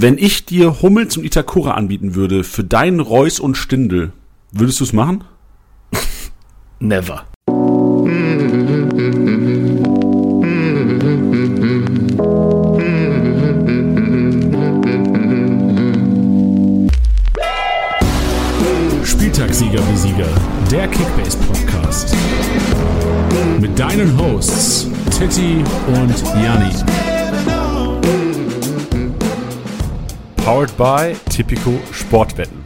Wenn ich dir Hummels und Itakura anbieten würde für deinen Reus und Stindel, würdest du es machen? Never. Spieltagssieger wie Sieger, der Kickbase Podcast. Mit deinen Hosts Titti und Janni. Powered by Tipico Sportwetten.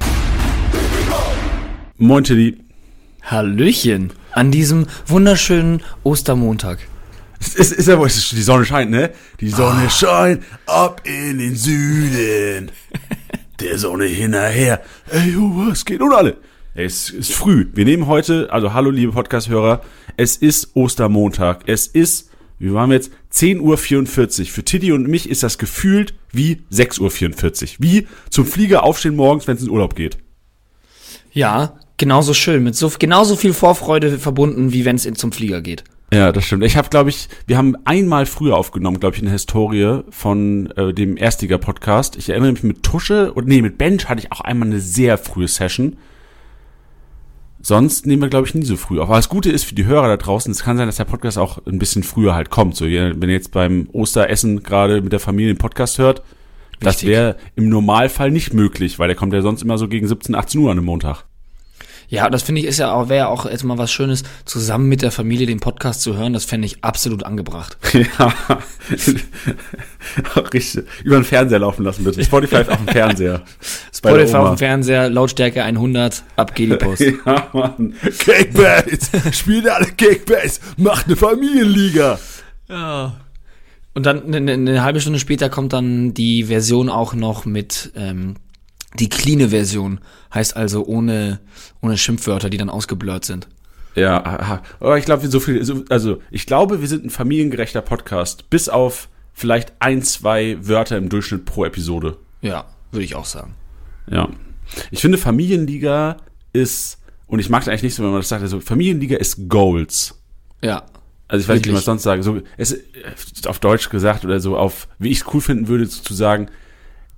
Moin Tilly. Hallöchen an diesem wunderschönen Ostermontag. Es ist, ist ja wohl, die Sonne scheint, ne? Die Sonne scheint ab in den Süden. Der Sonne hinterher. Ey, jo, was geht? Und alle. Es ist früh. Wir nehmen heute, also hallo liebe Podcast-Hörer, es ist Ostermontag. Es ist, wie waren wir jetzt? 10.44 Uhr. Für Tiddy und mich ist das gefühlt wie 6.44 Uhr. Wie zum Flieger aufstehen morgens, wenn es in Urlaub geht. Ja, genauso schön, mit so genauso viel Vorfreude verbunden, wie wenn es zum Flieger geht. Ja, das stimmt. Ich habe, glaube ich, wir haben einmal früher aufgenommen, glaube ich, in der Historie von äh, dem Erstliga-Podcast. Ich erinnere mich mit Tusche und nee, mit Bench hatte ich auch einmal eine sehr frühe Session. Sonst nehmen wir, glaube ich, nie so früh auf. Aber das Gute ist für die Hörer da draußen, es kann sein, dass der Podcast auch ein bisschen früher halt kommt. So, wenn ihr jetzt beim Osteressen gerade mit der Familie den Podcast hört, das Richtig. wäre im Normalfall nicht möglich, weil der kommt ja sonst immer so gegen 17, 18 Uhr an einem Montag. Ja, das finde ich ist ja auch, wäre ja auch jetzt mal was Schönes, zusammen mit der Familie den Podcast zu hören. Das fände ich absolut angebracht. Ja, richtig. Über den Fernseher laufen lassen bitte. Spotify auf dem Fernseher. Spotify auf dem Fernseher, Lautstärke 100, ab geht die Post. Ja, Mann. Spielt alle Kickbase. Macht eine Familienliga. Ja. Und dann eine, eine halbe Stunde später kommt dann die Version auch noch mit ähm, die cleane Version, heißt also ohne ohne Schimpfwörter, die dann ausgeblurrt sind. Ja, aha. aber ich glaube, so viel, so, also ich glaube, wir sind ein familiengerechter Podcast, bis auf vielleicht ein, zwei Wörter im Durchschnitt pro Episode. Ja, würde ich auch sagen. Ja. Ich finde, Familienliga ist, und ich mag es eigentlich nicht so, wenn man das sagt, also Familienliga ist Goals. Ja. Also ich weiß nicht, wie man Wirklich. es sonst sagen. So, es ist auf Deutsch gesagt oder so auf, wie ich es cool finden würde, zu sagen,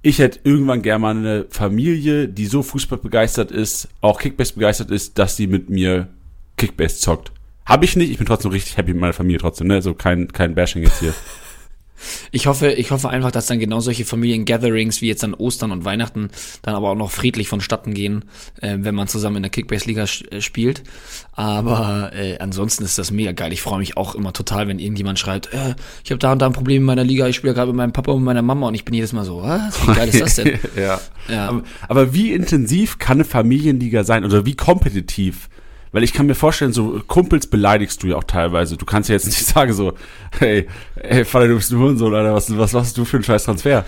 ich hätte irgendwann gerne mal eine Familie, die so Fußball begeistert ist, auch Kickbase begeistert ist, dass sie mit mir Kickbase zockt. Habe ich nicht, ich bin trotzdem richtig happy mit meiner Familie trotzdem, ne? So kein, kein Bashing jetzt hier. Ich hoffe, ich hoffe einfach, dass dann genau solche Familiengatherings wie jetzt dann Ostern und Weihnachten dann aber auch noch friedlich vonstatten gehen, äh, wenn man zusammen in der Kickbase-Liga äh, spielt. Aber äh, ansonsten ist das mega geil. Ich freue mich auch immer total, wenn irgendjemand schreibt, äh, ich habe da und da ein Problem in meiner Liga, ich spiele gerade mit meinem Papa und meiner Mama und ich bin jedes Mal so, was? Wie geil ist das denn? ja. Ja. Aber, aber wie intensiv kann eine Familienliga sein oder wie kompetitiv? Weil ich kann mir vorstellen, so Kumpels beleidigst du ja auch teilweise. Du kannst ja jetzt nicht sagen so, hey, hey Vater, du bist ein Hurensohn, Alter, was, was machst du für einen scheiß Transfer?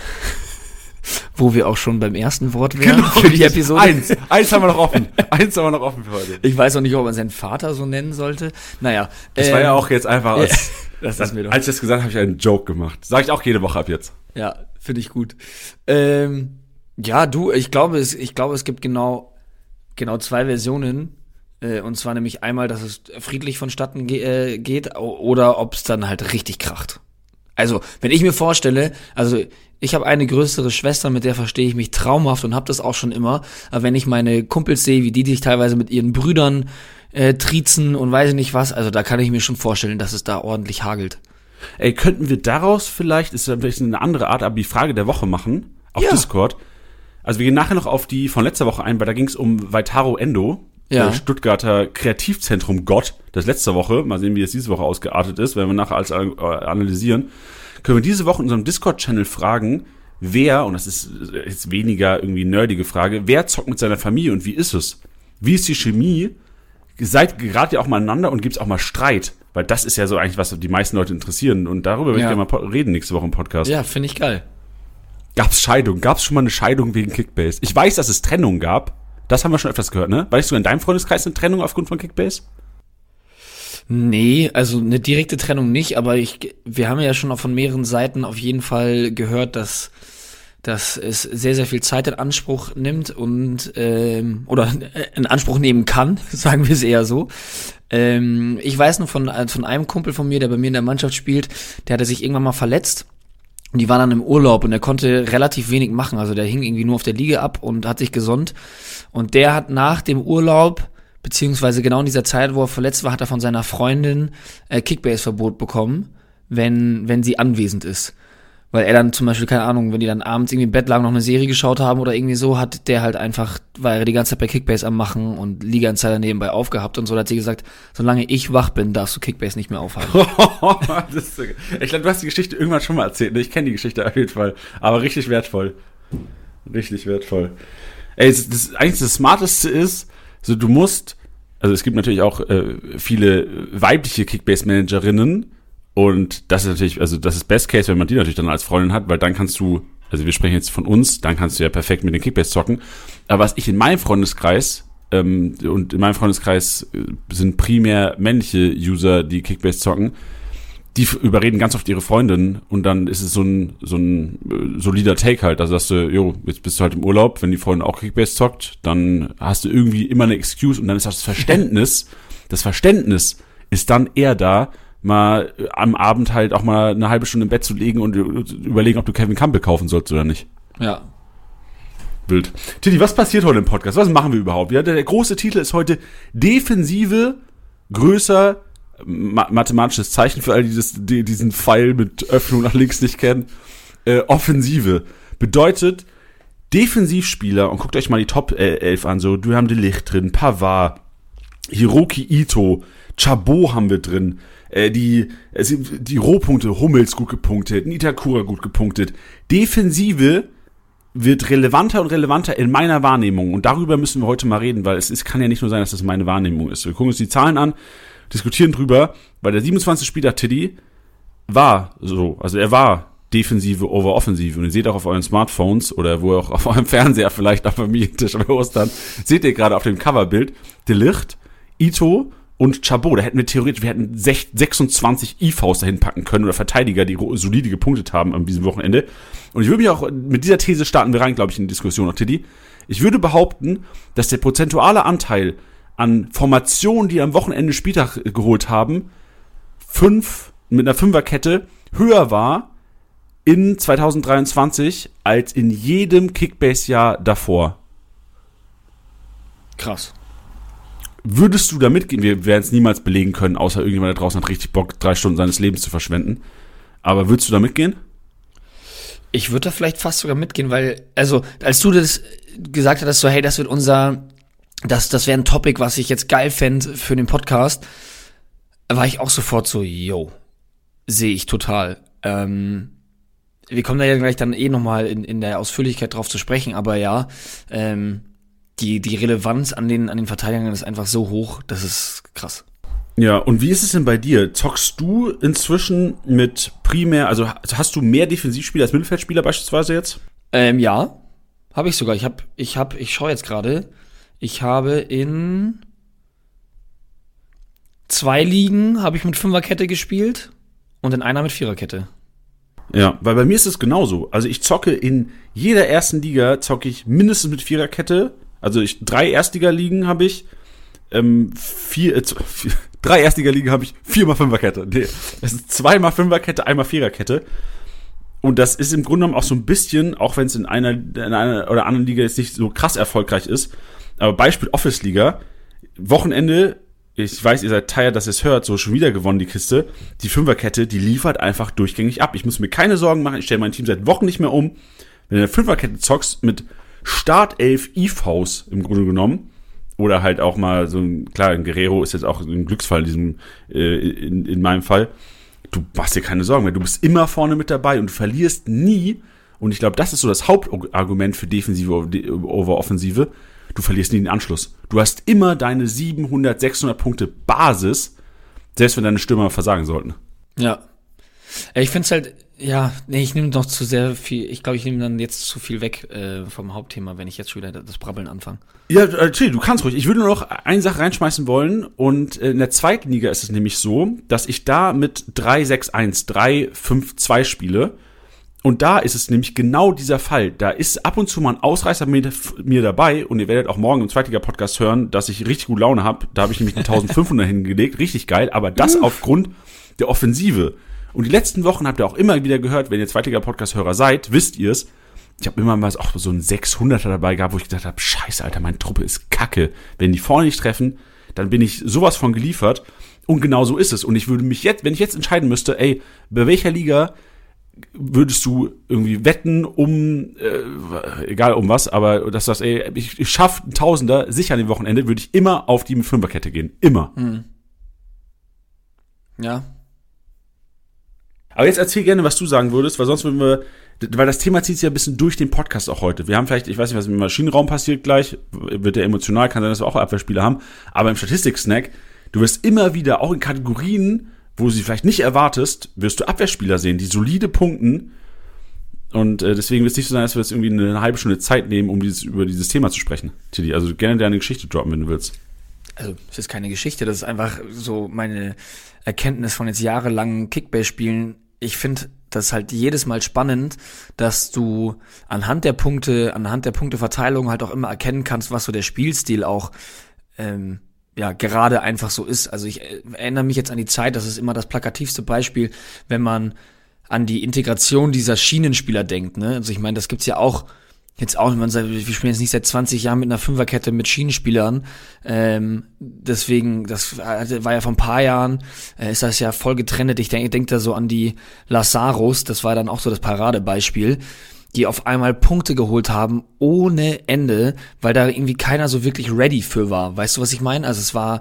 Wo wir auch schon beim ersten Wort wären für die Episode. Eins, eins haben wir noch offen. Eins haben wir noch offen für heute. Ich weiß auch nicht, ob man seinen Vater so nennen sollte. Naja. Das ähm, war ja auch jetzt einfach als, das doch. als ich das gesagt habe, habe ich einen Joke gemacht. Sag ich auch jede Woche ab jetzt. Ja, finde ich gut. Ähm, ja, du, ich glaube, es, ich glaube, es gibt genau, genau zwei Versionen. Äh, und zwar nämlich einmal, dass es friedlich vonstatten ge äh, geht oder ob es dann halt richtig kracht. Also, wenn ich mir vorstelle, also ich habe eine größere Schwester, mit der verstehe ich mich traumhaft und habe das auch schon immer. Aber wenn ich meine Kumpels sehe, wie die sich teilweise mit ihren Brüdern äh, triezen und weiß ich nicht was, also da kann ich mir schon vorstellen, dass es da ordentlich hagelt. Ey, könnten wir daraus vielleicht, ist vielleicht eine andere Art, aber die Frage der Woche machen auf Ja. Discord. Also wir gehen nachher noch auf die von letzter Woche ein, weil da ging es um Vaitaro Endo, Ja. Stuttgarter Kreativzentrum Gott, das letzte Woche. Mal sehen, wie es diese Woche ausgeartet ist, wenn wir nachher alles äh, analysieren. Können wir diese Woche in unserem Discord-Channel fragen, wer, und das ist jetzt weniger irgendwie nerdige Frage, wer zockt mit seiner Familie und wie ist es? Wie ist die Chemie? Seid gerade ihr auch mal aneinander und gibt's auch mal Streit? Weil das ist ja so eigentlich, was die meisten Leute interessieren. Und darüber will ich Ja. gerne mal reden nächste Woche im Podcast. Ja, finde ich geil. Gab's Scheidung? Gab's schon mal eine Scheidung wegen Kickbase? Ich weiß, dass es Trennung gab. Das haben wir schon öfters gehört, ne? Weißt du in deinem Freundeskreis eine Trennung aufgrund von Kickbase? Nee, also eine direkte Trennung nicht, aber ich, wir haben ja schon auch von mehreren Seiten auf jeden Fall gehört, dass, dass es sehr, sehr viel Zeit in Anspruch nimmt und ähm, oder in Anspruch nehmen kann, sagen wir es eher so. Ähm, ich weiß nur von, von einem Kumpel von mir, der bei mir in der Mannschaft spielt, der hatte sich irgendwann mal verletzt Und die waren dann im Urlaub und er konnte relativ wenig machen. Also der hing irgendwie nur auf der Liege ab und hat sich gesund. Und der hat nach dem Urlaub, beziehungsweise genau in dieser Zeit, wo er verletzt war, hat er von seiner Freundin äh, Kickbase-Verbot bekommen, wenn, wenn sie anwesend ist. Weil er dann zum Beispiel, keine Ahnung, wenn die dann abends irgendwie im Bett lagen, noch eine Serie geschaut haben oder irgendwie so, hat der halt einfach, war er die ganze Zeit bei Kickbase am Machen und Liga Insider nebenbei aufgehabt und so, da hat sie gesagt, solange ich wach bin, darfst du Kickbase nicht mehr ist so ich glaube, du hast die Geschichte irgendwann schon mal erzählt. ne? Ich kenne die Geschichte auf jeden Fall. Aber richtig wertvoll. Richtig wertvoll. Ey, das, das, eigentlich das Smarteste ist, so du musst, also es gibt natürlich auch äh, viele weibliche Kickbase-Managerinnen und das ist natürlich, also das ist Best Case, wenn man die natürlich dann als Freundin hat, weil dann kannst du, also wir sprechen jetzt von uns, dann kannst du ja perfekt mit den Kickbase zocken. Aber was ich in meinem Freundeskreis ähm, und in meinem Freundeskreis äh, sind primär männliche User, die Kickbase zocken, die überreden ganz oft ihre Freundin und dann ist es so ein, so ein äh, solider Take halt. Also sagst du, jo, jetzt bist du halt im Urlaub, wenn die Freundin auch Kickbase zockt, dann hast du irgendwie immer eine Excuse und dann ist das Verständnis, das Verständnis ist dann eher da, mal äh, am Abend halt auch mal eine halbe Stunde im Bett zu liegen und äh, überlegen, ob du Kevin Campbell kaufen sollst oder nicht. Ja. Wild. Titi, was passiert heute im Podcast? Was machen wir überhaupt? Ja, der, der große Titel ist heute Defensive größer ma mathematisches Zeichen für all dieses, die, diesen Pfeil mit Öffnung nach links nicht kennen. Äh, Offensive bedeutet Defensivspieler und guckt euch mal die Top äh, 11 an. So, du haben de Licht drin, Pavard, Hiroki Ito, Chabot haben wir drin. Äh, die, sind die Rohpunkte, Hummels gut gepunktet, Nitakura gut gepunktet. Defensive wird relevanter und relevanter in meiner Wahrnehmung. Und darüber müssen wir heute mal reden, weil es ist, kann ja nicht nur sein, dass das meine Wahrnehmung ist. Wir gucken uns die Zahlen an, diskutieren drüber, weil der 27. Spieler Tiddy war so, also er war Defensive over Offensive. Und ihr seht auch auf euren Smartphones oder wo auch auf eurem Fernseher vielleicht dem Familientisch bei Ostern, seht ihr gerade auf dem Coverbild De Licht, Ito und Chabot. Da hätten wir theoretisch, wir hätten sech- 26 IVs dahin packen können oder Verteidiger, die solide gepunktet haben an diesem Wochenende. Und ich würde mich auch, mit dieser These starten wir rein, glaube ich, in die Diskussion, Tiddy. Ich würde behaupten, dass der prozentuale Anteil an Formationen, die am Wochenende Spieltag geholt haben, fünf, mit einer Fünferkette höher war in 2023 als in jedem Kickbase-Jahr davor. Krass. Würdest du da mitgehen? Wir werden es niemals belegen können, außer irgendjemand da draußen hat richtig Bock, drei Stunden seines Lebens zu verschwenden. Aber würdest du da mitgehen? Ich würde da vielleicht fast sogar mitgehen, weil, also, als du das gesagt hattest, so, hey, das wird unser, das, das wäre ein Topic, was ich jetzt geil fände für den Podcast, war ich auch sofort so, yo, sehe ich total. Ähm, wir kommen da ja gleich dann eh nochmal in, in der Ausführlichkeit drauf zu sprechen, aber ja, ähm, die, die Relevanz an den, an den Verteidigern ist einfach so hoch, das ist krass. Ja, und wie ist es denn bei dir? Zockst du inzwischen mit primär, also hast du mehr Defensivspieler als Mittelfeldspieler beispielsweise jetzt? Ähm, ja, habe ich sogar. Ich habe, ich habe, ich schaue jetzt gerade. Ich habe in zwei Ligen habe ich mit Fünferkette gespielt und in einer mit Viererkette. Ja, weil bei mir ist es genauso. Also ich zocke in jeder ersten Liga zocke ich mindestens mit Viererkette. Also ich drei Erstliga-Ligen habe ich, ähm, vier, äh, vier drei Erstliga-Ligen habe ich, viermal Fünferkette. Nee, es ist zweimal Fünferkette, einmal Viererkette. Und das ist im Grunde genommen auch so ein bisschen, auch wenn es in einer, in einer oder anderen Liga jetzt nicht so krass erfolgreich ist, aber Beispiel Office-Liga, Wochenende, ich weiß, ihr seid tired, dass ihr es hört, so schon wieder gewonnen, die Kiste. Die Fünferkette, die liefert einfach durchgängig ab. Ich muss mir keine Sorgen machen, ich stelle mein Team seit Wochen nicht mehr um. Wenn du eine Fünferkette zockst mit Startelf IVs im Grunde genommen, oder halt auch mal so ein, klar, ein Guerrero ist jetzt auch ein Glücksfall in diesem, äh, in, in meinem Fall. Du machst dir keine Sorgen mehr. Du bist immer vorne mit dabei und du verlierst nie. Und ich glaube, das ist so das Hauptargument für Defensive over Offensive. Du verlierst nie den Anschluss. Du hast immer deine 700, 600 Punkte Basis, selbst wenn deine Stürmer versagen sollten. Ja. Äh, Ich finde es halt, ja, nee, ich nehme noch zu sehr viel, ich glaube, ich nehme dann jetzt zu viel weg äh, vom Hauptthema, wenn ich jetzt schon wieder das Brabbeln anfange. Ja, äh, Till, du kannst ruhig. Ich würde nur noch eine Sache reinschmeißen wollen. Und äh, in der zweiten Liga ist es nämlich so, dass ich da mit 3-6-1, 3-5-2 spiele. Und da ist es nämlich genau dieser Fall. Da ist ab und zu mal ein Ausreißer mit mir dabei. Und ihr werdet auch morgen im Zweitliga-Podcast hören, dass ich richtig gut Laune habe. Da habe ich nämlich eine 1500 hingelegt. Richtig geil. Aber das aufgrund der Offensive. Und die letzten Wochen habt ihr auch immer wieder gehört, wenn ihr zweitiger Podcast-Hörer seid, wisst ihr es. Ich habe immer mal auch so einen 600er dabei gehabt, wo ich gedacht habe, scheiße, Alter, meine Truppe ist kacke. Wenn die vorne nicht treffen, dann bin ich sowas von geliefert. Und genau so ist es. Und ich würde mich jetzt, wenn ich jetzt entscheiden müsste, ey, bei welcher Liga würdest du irgendwie wetten um, äh, egal um was, aber dass das, ey, ich, ich schaffe einen Tausender sicher an dem Wochenende, würde ich immer auf die Fünferkette gehen. Immer. Hm. Ja. Aber jetzt erzähl gerne, was du sagen würdest, weil sonst würden wir, weil das Thema zieht sich ja ein bisschen durch den Podcast auch heute. Wir haben vielleicht, ich weiß nicht, was im Maschinenraum passiert gleich, wird der emotional, kann sein, dass wir auch Abwehrspieler haben, aber im Statistik-Snack, du wirst immer wieder, auch in Kategorien, wo sie vielleicht nicht erwartest, wirst du Abwehrspieler sehen, die solide punkten. Und äh, deswegen wird es nicht so sein, dass wir jetzt irgendwie eine, halbe Stunde Zeit nehmen, um dieses, über dieses Thema zu sprechen, Tilly. Also gerne deine Geschichte droppen, wenn du willst. Also, es ist keine Geschichte, das ist einfach so meine Erkenntnis von jetzt jahrelangen Kickbase-Spielen. Ich finde das halt jedes Mal spannend, dass du anhand der Punkte, anhand der Punkteverteilung halt auch immer erkennen kannst, was so der Spielstil auch ähm, ja gerade einfach so ist. Also ich äh, erinnere mich jetzt an die Zeit, das ist immer das plakativste Beispiel, wenn man an die Integration dieser Schienenspieler denkt. Ne? Also ich meine, das gibt's ja auch jetzt auch, man sagt, wir spielen jetzt nicht seit 20 Jahren mit einer Fünferkette mit Schienenspielern. Ähm, deswegen, das war ja vor ein paar Jahren, äh, ist das ja voll getrennt. Ich denke denk da so an die Lazaros, das war dann auch so das Paradebeispiel die auf einmal Punkte geholt haben ohne Ende, weil da irgendwie keiner so wirklich ready für war. Weißt du, was ich meine? Also es war,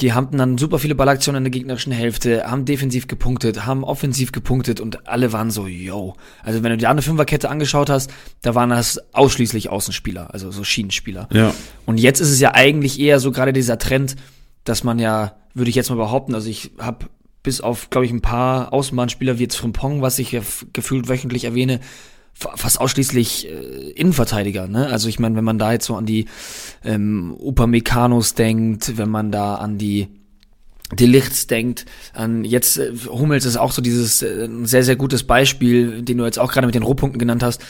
die haben dann super viele Ballaktionen in der gegnerischen Hälfte, haben defensiv gepunktet, haben offensiv gepunktet und alle waren so, yo. Also wenn du dir eine Fünferkette angeschaut hast, da waren das ausschließlich Außenspieler, also so Schienenspieler. Ja. Und jetzt ist es ja eigentlich eher so gerade dieser Trend, dass man ja, würde ich jetzt mal behaupten, also ich habe bis auf, glaube ich, ein paar Außenbahnspieler wie jetzt Frimpong, was ich ja gefühlt wöchentlich erwähne, fast ausschließlich äh, Innenverteidiger. Ne? Also ich meine, wenn man da jetzt so an die ähm, Upameccanos denkt, wenn man da an die Delichts denkt, an jetzt äh, Hummels ist auch so dieses äh, sehr, sehr gutes Beispiel, den du jetzt auch gerade mit den Rohpunkten genannt hast,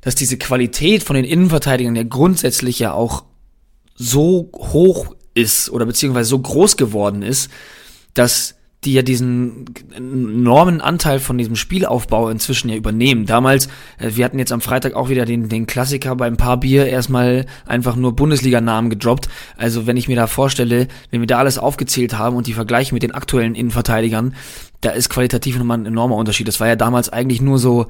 dass diese Qualität von den Innenverteidigern ja grundsätzlich ja auch so hoch ist oder beziehungsweise so groß geworden ist, dass die ja diesen enormen Anteil von diesem Spielaufbau inzwischen ja übernehmen. Damals, äh, wir hatten jetzt am Freitag auch wieder den, den Klassiker beim Paar Bier erstmal einfach nur Bundesliga-Namen gedroppt. Also wenn ich mir da vorstelle, wenn wir da alles aufgezählt haben und die vergleichen mit den aktuellen Innenverteidigern, da ist qualitativ nochmal ein enormer Unterschied. Das war ja damals eigentlich nur so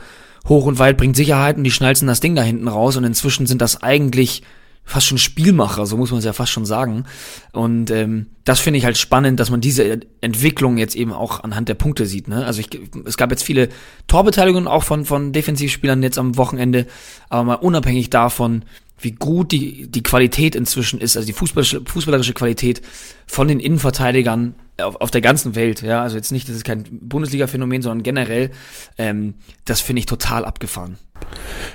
hoch und weit bringt Sicherheit und die schnalzen das Ding da hinten raus und inzwischen sind das eigentlich fast schon Spielmacher, so muss man es ja fast schon sagen. Und ähm, das finde ich halt spannend, dass man diese Entwicklung jetzt eben auch anhand der Punkte sieht. Ne? Also ich, es gab jetzt viele Torbeteiligungen auch von, von Defensivspielern jetzt am Wochenende, aber mal unabhängig davon, wie gut die, die Qualität inzwischen ist, also die fußballerische, fußballerische Qualität von den Innenverteidigern auf, auf der ganzen Welt, ja, also jetzt nicht, das ist kein Bundesliga-Phänomen, sondern generell, ähm, das finde ich total abgefahren.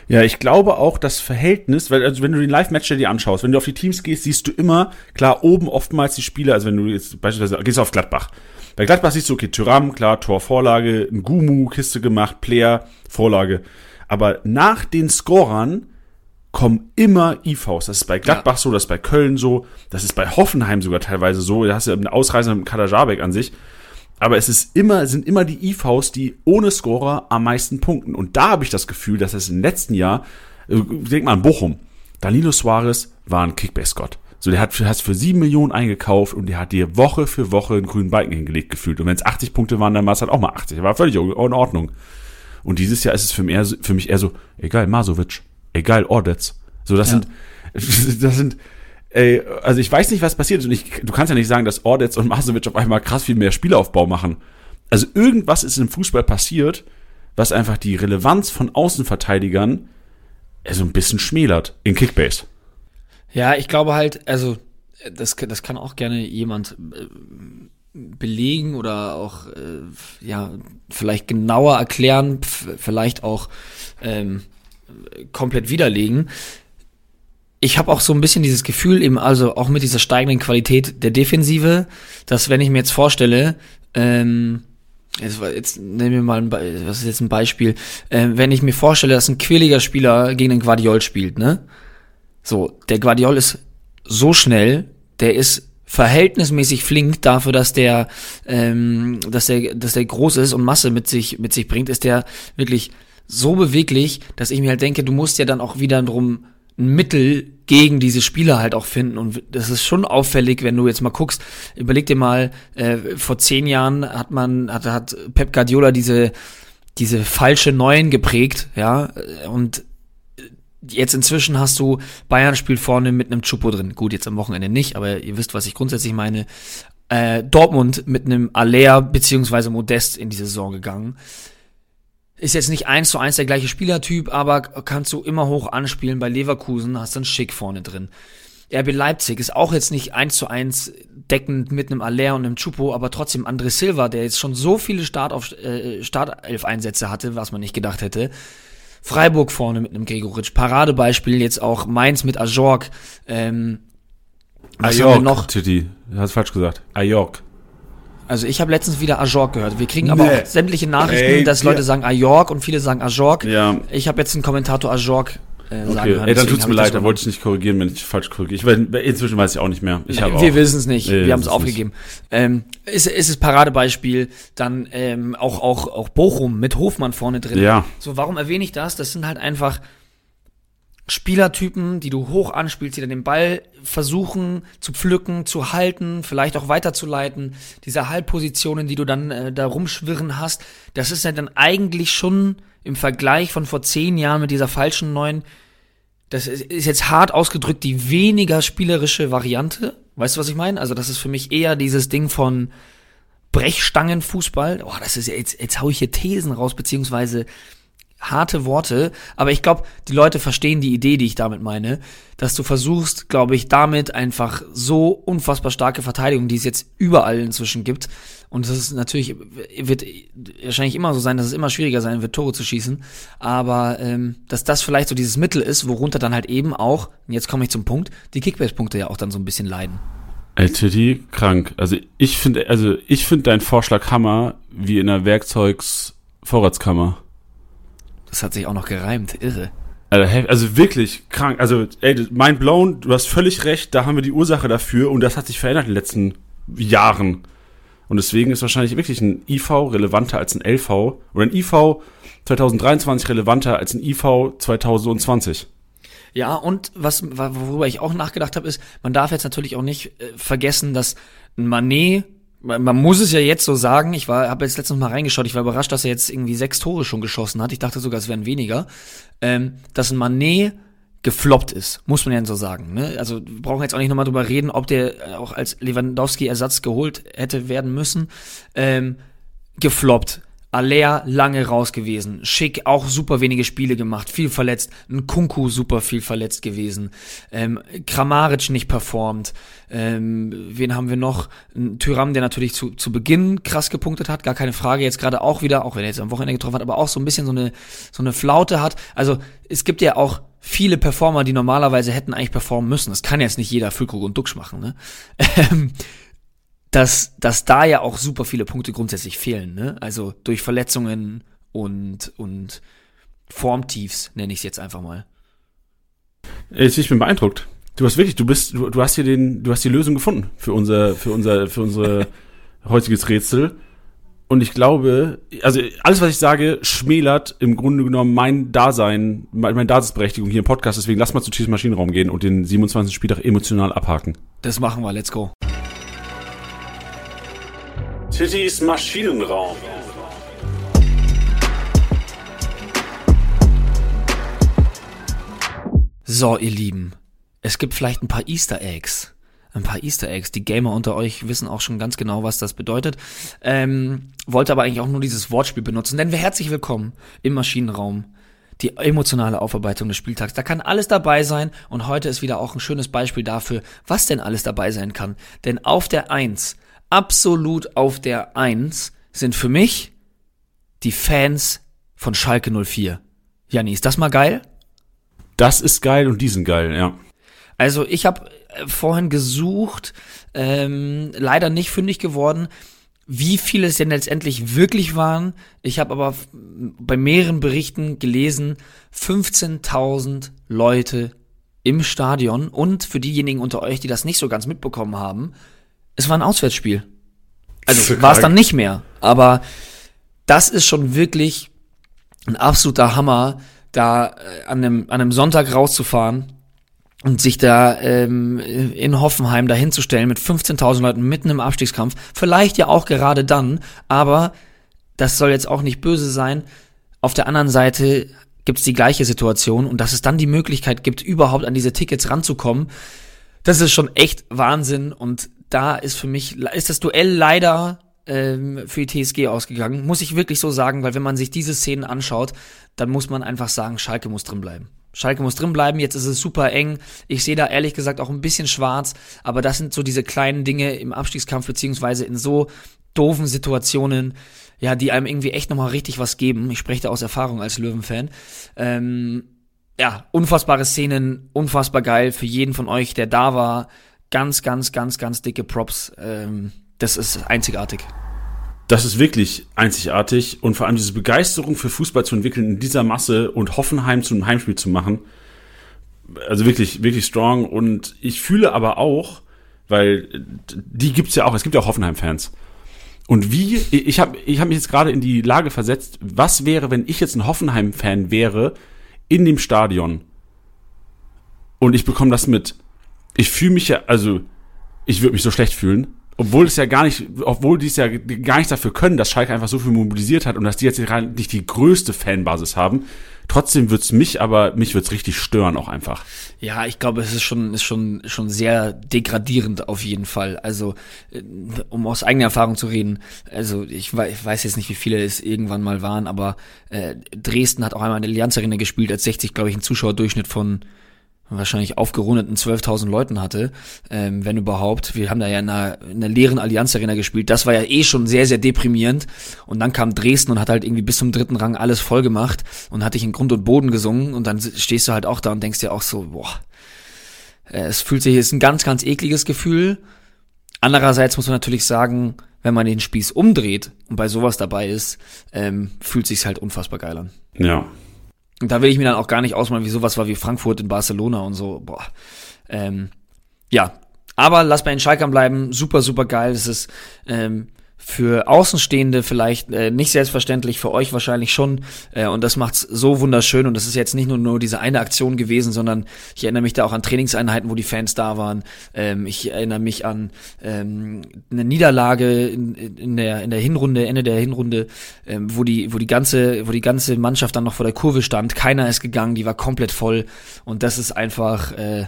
Ja, ich glaube auch das Verhältnis, weil also wenn du den Live-Match dir anschaust, wenn du auf die Teams gehst, siehst du immer, klar, oben oftmals die Spieler, also wenn du jetzt beispielsweise gehst auf Gladbach. Bei Gladbach siehst du, okay, Tyram, klar, Tor, Vorlage, ein Gumu, Kiste gemacht, Player, Vorlage. Aber nach den Scorern kommen immer IVs. Das ist bei Gladbach ja. so, das ist bei Köln so, das ist bei Hoffenheim sogar teilweise so. Da hast du eine Ausreise mit Kader Jabek an sich. Aber es ist immer, sind immer die IVs, die ohne Scorer am meisten punkten. Und da habe ich das Gefühl, dass es im letzten Jahr, äh, denk mal an Bochum, Danilo Suarez war ein Kickbase-Gott. So, der hat, hast für sieben Millionen eingekauft und der hat dir Woche für Woche einen grünen Balken hingelegt gefühlt. Und wenn es 80 Punkte waren, dann war es halt auch mal 80. War völlig in Ordnung. Und dieses Jahr ist es für mich eher, für mich eher so, egal, Masovic, egal, Ordetz. So, das ja. sind, das sind, ey, also ich weiß nicht, was passiert ist. Und ich, du kannst ja nicht sagen, dass Ordetz und Masovic auf einmal krass viel mehr Spielaufbau machen. Also irgendwas ist im Fußball passiert, was einfach die Relevanz von Außenverteidigern äh, so ein bisschen schmälert in Kickbase. Ja, ich glaube halt, also das, das kann auch gerne jemand äh, belegen oder auch äh, ja vielleicht genauer erklären, vielleicht auch ähm, komplett widerlegen ich habe auch so ein bisschen dieses Gefühl, eben also auch mit dieser steigenden Qualität der Defensive, dass wenn ich mir jetzt vorstelle, ähm, jetzt, jetzt nehmen wir mal ein, was ist jetzt ein Beispiel, ähm, wenn ich mir vorstelle, dass ein quirliger Spieler gegen den Guardiol spielt, ne? So, der Guardiol ist so schnell, der ist verhältnismäßig flink dafür, dass der, ähm, dass der, dass der groß ist und Masse mit sich, mit sich bringt, ist der wirklich so beweglich, dass ich mir halt denke, du musst ja dann auch wieder drum ein Mittel gegen diese Spieler halt auch finden. Und das ist schon auffällig, wenn du jetzt mal guckst, überleg dir mal, äh, vor zehn Jahren hat man, hat, hat Pep Guardiola diese, diese falsche Neuen geprägt, ja, und jetzt inzwischen hast du Bayern spielt vorne mit einem Chupo drin. Gut, jetzt am Wochenende nicht, aber ihr wisst, was ich grundsätzlich meine. Äh, Dortmund mit einem Aller beziehungsweise Modest in die Saison gegangen. Ist jetzt nicht eins zu eins der gleiche Spielertyp, aber kannst du immer hoch anspielen. Bei Leverkusen hast du einen Schick vorne drin. RB Leipzig ist auch jetzt nicht eins zu eins deckend mit einem Aller und einem Chupo, aber trotzdem André Silva, der jetzt schon so viele Start auf, äh, Startelf-Einsätze hatte, was man nicht gedacht hätte, Freiburg vorne mit einem Gregoritsch. Paradebeispiel jetzt auch Mainz mit Ajorg. Ähm, was Ajorg, noch? Titi, du hast falsch gesagt. Ajorg. Also ich habe letztens wieder Ajorg gehört. Wir kriegen aber nee. auch sämtliche Nachrichten, Ey, dass Leute ja. sagen Ajorg und viele sagen Ajorg. Ja. Ich habe jetzt einen Kommentator Ajorg äh, okay. sagen Ey, dann tut's mir leid, da wollte ich nicht korrigieren, wenn ich falsch korrigiere. Ich weiß, inzwischen weiß ich auch nicht mehr. Ich nee, wir wissen es nicht, nee, wir haben es aufgegeben. Ähm, ist, ist es Paradebeispiel, dann ähm, auch, auch, auch Bochum mit Hofmann vorne drin. Ja. So, warum erwähne ich das? Das sind halt einfach Spielertypen, die du hoch anspielst, die dann den Ball versuchen zu pflücken, zu halten, vielleicht auch weiterzuleiten. Diese Halbpositionen, die du dann äh, da rumschwirren hast, das ist ja dann eigentlich schon im Vergleich von vor zehn Jahren mit dieser falschen neuen das ist jetzt hart ausgedrückt die weniger spielerische Variante. Weißt du, was ich meine? Also das ist für mich eher dieses Ding von Brechstangenfußball. Oh, das ist jetzt, jetzt hau ich hier Thesen raus, beziehungsweise harte Worte, aber ich glaube, die Leute verstehen die Idee, die ich damit meine, dass du versuchst, glaube ich, damit einfach so unfassbar starke Verteidigung, die es jetzt überall inzwischen gibt, und das ist natürlich, wird wahrscheinlich immer so sein, dass es immer schwieriger sein wird, Tore zu schießen, aber ähm, dass das vielleicht so dieses Mittel ist, worunter dann halt eben auch, und jetzt komme ich zum Punkt, die Kickbase-Punkte ja auch dann so ein bisschen leiden. Titi, krank. Also ich finde, also ich finde deinen Vorschlag Hammer wie in einer Werkzeugs-Vorratskammer. Das hat sich auch noch gereimt, irre. Also, wirklich krank. Also, ey, mind blown, du hast völlig recht, da haben wir die Ursache dafür und das hat sich verändert in den letzten Jahren. Und deswegen ist wahrscheinlich wirklich ein IV relevanter als ein LV oder ein IV 2023 relevanter als ein IV 2020. Ja, und was, worüber ich auch nachgedacht habe, ist, man darf jetzt natürlich auch nicht äh, vergessen, dass ein Manet man muss es ja jetzt so sagen, ich war, habe jetzt letztens mal reingeschaut, ich war überrascht, dass er jetzt irgendwie sechs Tore schon geschossen hat. Ich dachte sogar, es wären weniger. Ähm, dass ein Manet gefloppt ist, muss man ja so sagen. Ne? Also wir brauchen jetzt auch nicht nochmal drüber reden, ob der auch als Lewandowski-Ersatz geholt hätte werden müssen. Ähm, gefloppt. Aller lange raus gewesen. Schick auch super wenige Spiele gemacht, viel verletzt. Ein Kunku super viel verletzt gewesen. Ähm, Kramaric nicht performt. Ähm, wen haben wir noch? Ein Tyram, der natürlich zu, zu Beginn krass gepunktet hat, gar keine Frage. Jetzt gerade auch wieder, auch wenn er jetzt am Wochenende getroffen hat, aber auch so ein bisschen so eine, so eine Flaute hat. Also es gibt ja auch viele Performer, die normalerweise hätten eigentlich performen müssen. Das kann jetzt nicht jeder Füllkrug und Duxch machen, ne? Dass, dass da ja auch super viele Punkte grundsätzlich fehlen, ne? Also durch Verletzungen und, und Formtiefs, nenne ich es jetzt einfach mal. Ich bin beeindruckt. Du hast wirklich, du bist, du, du hast hier den, du hast die Lösung gefunden für unser, für unser, für unser heutiges Rätsel. Und ich glaube, also alles, was ich sage, schmälert im Grunde genommen mein Dasein, meine Daseinsberechtigung hier im Podcast. Deswegen lass mal zu Chiefs Maschinenraum gehen und den 27. Spieltag emotional abhaken. Das machen wir, let's go. Tittys Maschinenraum. So, ihr Lieben, es gibt vielleicht ein paar Easter Eggs. Ein paar Easter Eggs. Die Gamer unter euch wissen auch schon ganz genau, was das bedeutet. Ähm, wollte aber eigentlich auch nur dieses Wortspiel benutzen, denn wir herzlich willkommen im Maschinenraum. Die emotionale Aufarbeitung des Spieltags. Da kann alles dabei sein und heute ist wieder auch ein schönes Beispiel dafür, was denn alles dabei sein kann. Denn auf der Eins absolut auf der Eins sind für mich die Fans von Schalke 04. Janni, ist das mal geil? Das ist geil und die sind geil, ja. Also ich habe äh, vorhin gesucht, ähm, leider nicht fündig geworden, wie viele es denn letztendlich wirklich waren. Ich habe aber bei mehreren Berichten gelesen, 15.000 Leute im Stadion und für diejenigen unter euch, die das nicht so ganz mitbekommen haben, es war ein Auswärtsspiel. Also So war es dann nicht mehr. Aber das ist schon wirklich ein absoluter Hammer, da äh, an, einem, an einem Sonntag rauszufahren und sich da ähm, in Hoffenheim dahinzustellen mit 15.000 Leuten mitten im Abstiegskampf. Vielleicht ja auch gerade dann, aber das soll jetzt auch nicht böse sein. Auf der anderen Seite gibt's die gleiche Situation und dass es dann die Möglichkeit gibt, überhaupt an diese Tickets ranzukommen, das ist schon echt Wahnsinn und da ist für mich, ist das Duell leider ähm, für die TSG ausgegangen, muss ich wirklich so sagen, weil wenn man sich diese Szenen anschaut, dann muss man einfach sagen, Schalke muss drin bleiben. Schalke muss drin bleiben, jetzt ist es super eng. Ich sehe da ehrlich gesagt auch ein bisschen schwarz, aber das sind so diese kleinen Dinge im Abstiegskampf beziehungsweise in so doofen Situationen, ja, die einem irgendwie echt nochmal richtig was geben. Ich spreche da aus Erfahrung als Löwenfan. Ähm, ja, unfassbare Szenen, unfassbar geil für jeden von euch, der da war. Ganz, ganz, ganz, ganz dicke Props. Ähm, das ist einzigartig. Das ist wirklich einzigartig und vor allem diese Begeisterung für Fußball zu entwickeln in dieser Masse und Hoffenheim zu einem Heimspiel zu machen. Also wirklich, wirklich strong und ich fühle aber auch, weil die gibt's ja auch, es gibt ja auch Hoffenheim-Fans. Und wie, ich habe ich hab mich jetzt gerade in die Lage versetzt, was wäre, wenn ich jetzt ein Hoffenheim-Fan wäre in dem Stadion und ich bekomme das mit. Ich fühle mich ja, also ich würde mich so schlecht fühlen. Obwohl es ja gar nicht, obwohl die es ja gar nichts dafür können, dass Schalke einfach so viel mobilisiert hat und dass die jetzt nicht die größte Fanbasis haben. Trotzdem wird's mich aber, mich wird's richtig stören auch einfach. Ja, ich glaube, es ist schon, ist schon, schon sehr degradierend auf jeden Fall. Also, äh, um aus eigener Erfahrung zu reden, also ich, ich weiß jetzt nicht, wie viele es irgendwann mal waren, aber äh, Dresden hat auch einmal in der Allianz Arena gespielt, als 60, glaube ich, einen Zuschauerdurchschnitt von wahrscheinlich aufgerundeten 12.000 Leuten hatte, ähm, wenn überhaupt. Wir haben da ja in einer, in einer leeren Allianz Arena gespielt. Das war ja eh schon sehr, sehr deprimierend. Und dann kam Dresden und hat halt irgendwie bis zum dritten Rang alles voll gemacht und hat dich in Grund und Boden gesungen. Und dann stehst du halt auch da und denkst dir auch so, boah, äh, es fühlt sich, es ist ein ganz, ganz ekliges Gefühl. Andererseits muss man natürlich sagen, wenn man den Spieß umdreht und bei sowas dabei ist, ähm, fühlt sich's halt unfassbar geil an. Ja. Und da will ich mir dann auch gar nicht ausmalen, wie sowas war wie Frankfurt in Barcelona und so. Boah. Ähm, ja, aber lass bei den Schalkern bleiben. Super, super geil. Das ist ähm, für Außenstehende vielleicht äh, nicht selbstverständlich, für euch wahrscheinlich schon. Äh, und das macht's so wunderschön. Und das ist jetzt nicht nur, nur diese eine Aktion gewesen, sondern ich erinnere mich da auch an Trainingseinheiten, wo die Fans da waren. Ähm, ich erinnere mich an ähm, eine Niederlage in, in, der, in der Hinrunde, Ende der Hinrunde, ähm, wo die, wo die ganze, wo die ganze Mannschaft dann noch vor der Kurve stand. Keiner ist gegangen, die war komplett voll. Und das ist einfach, äh,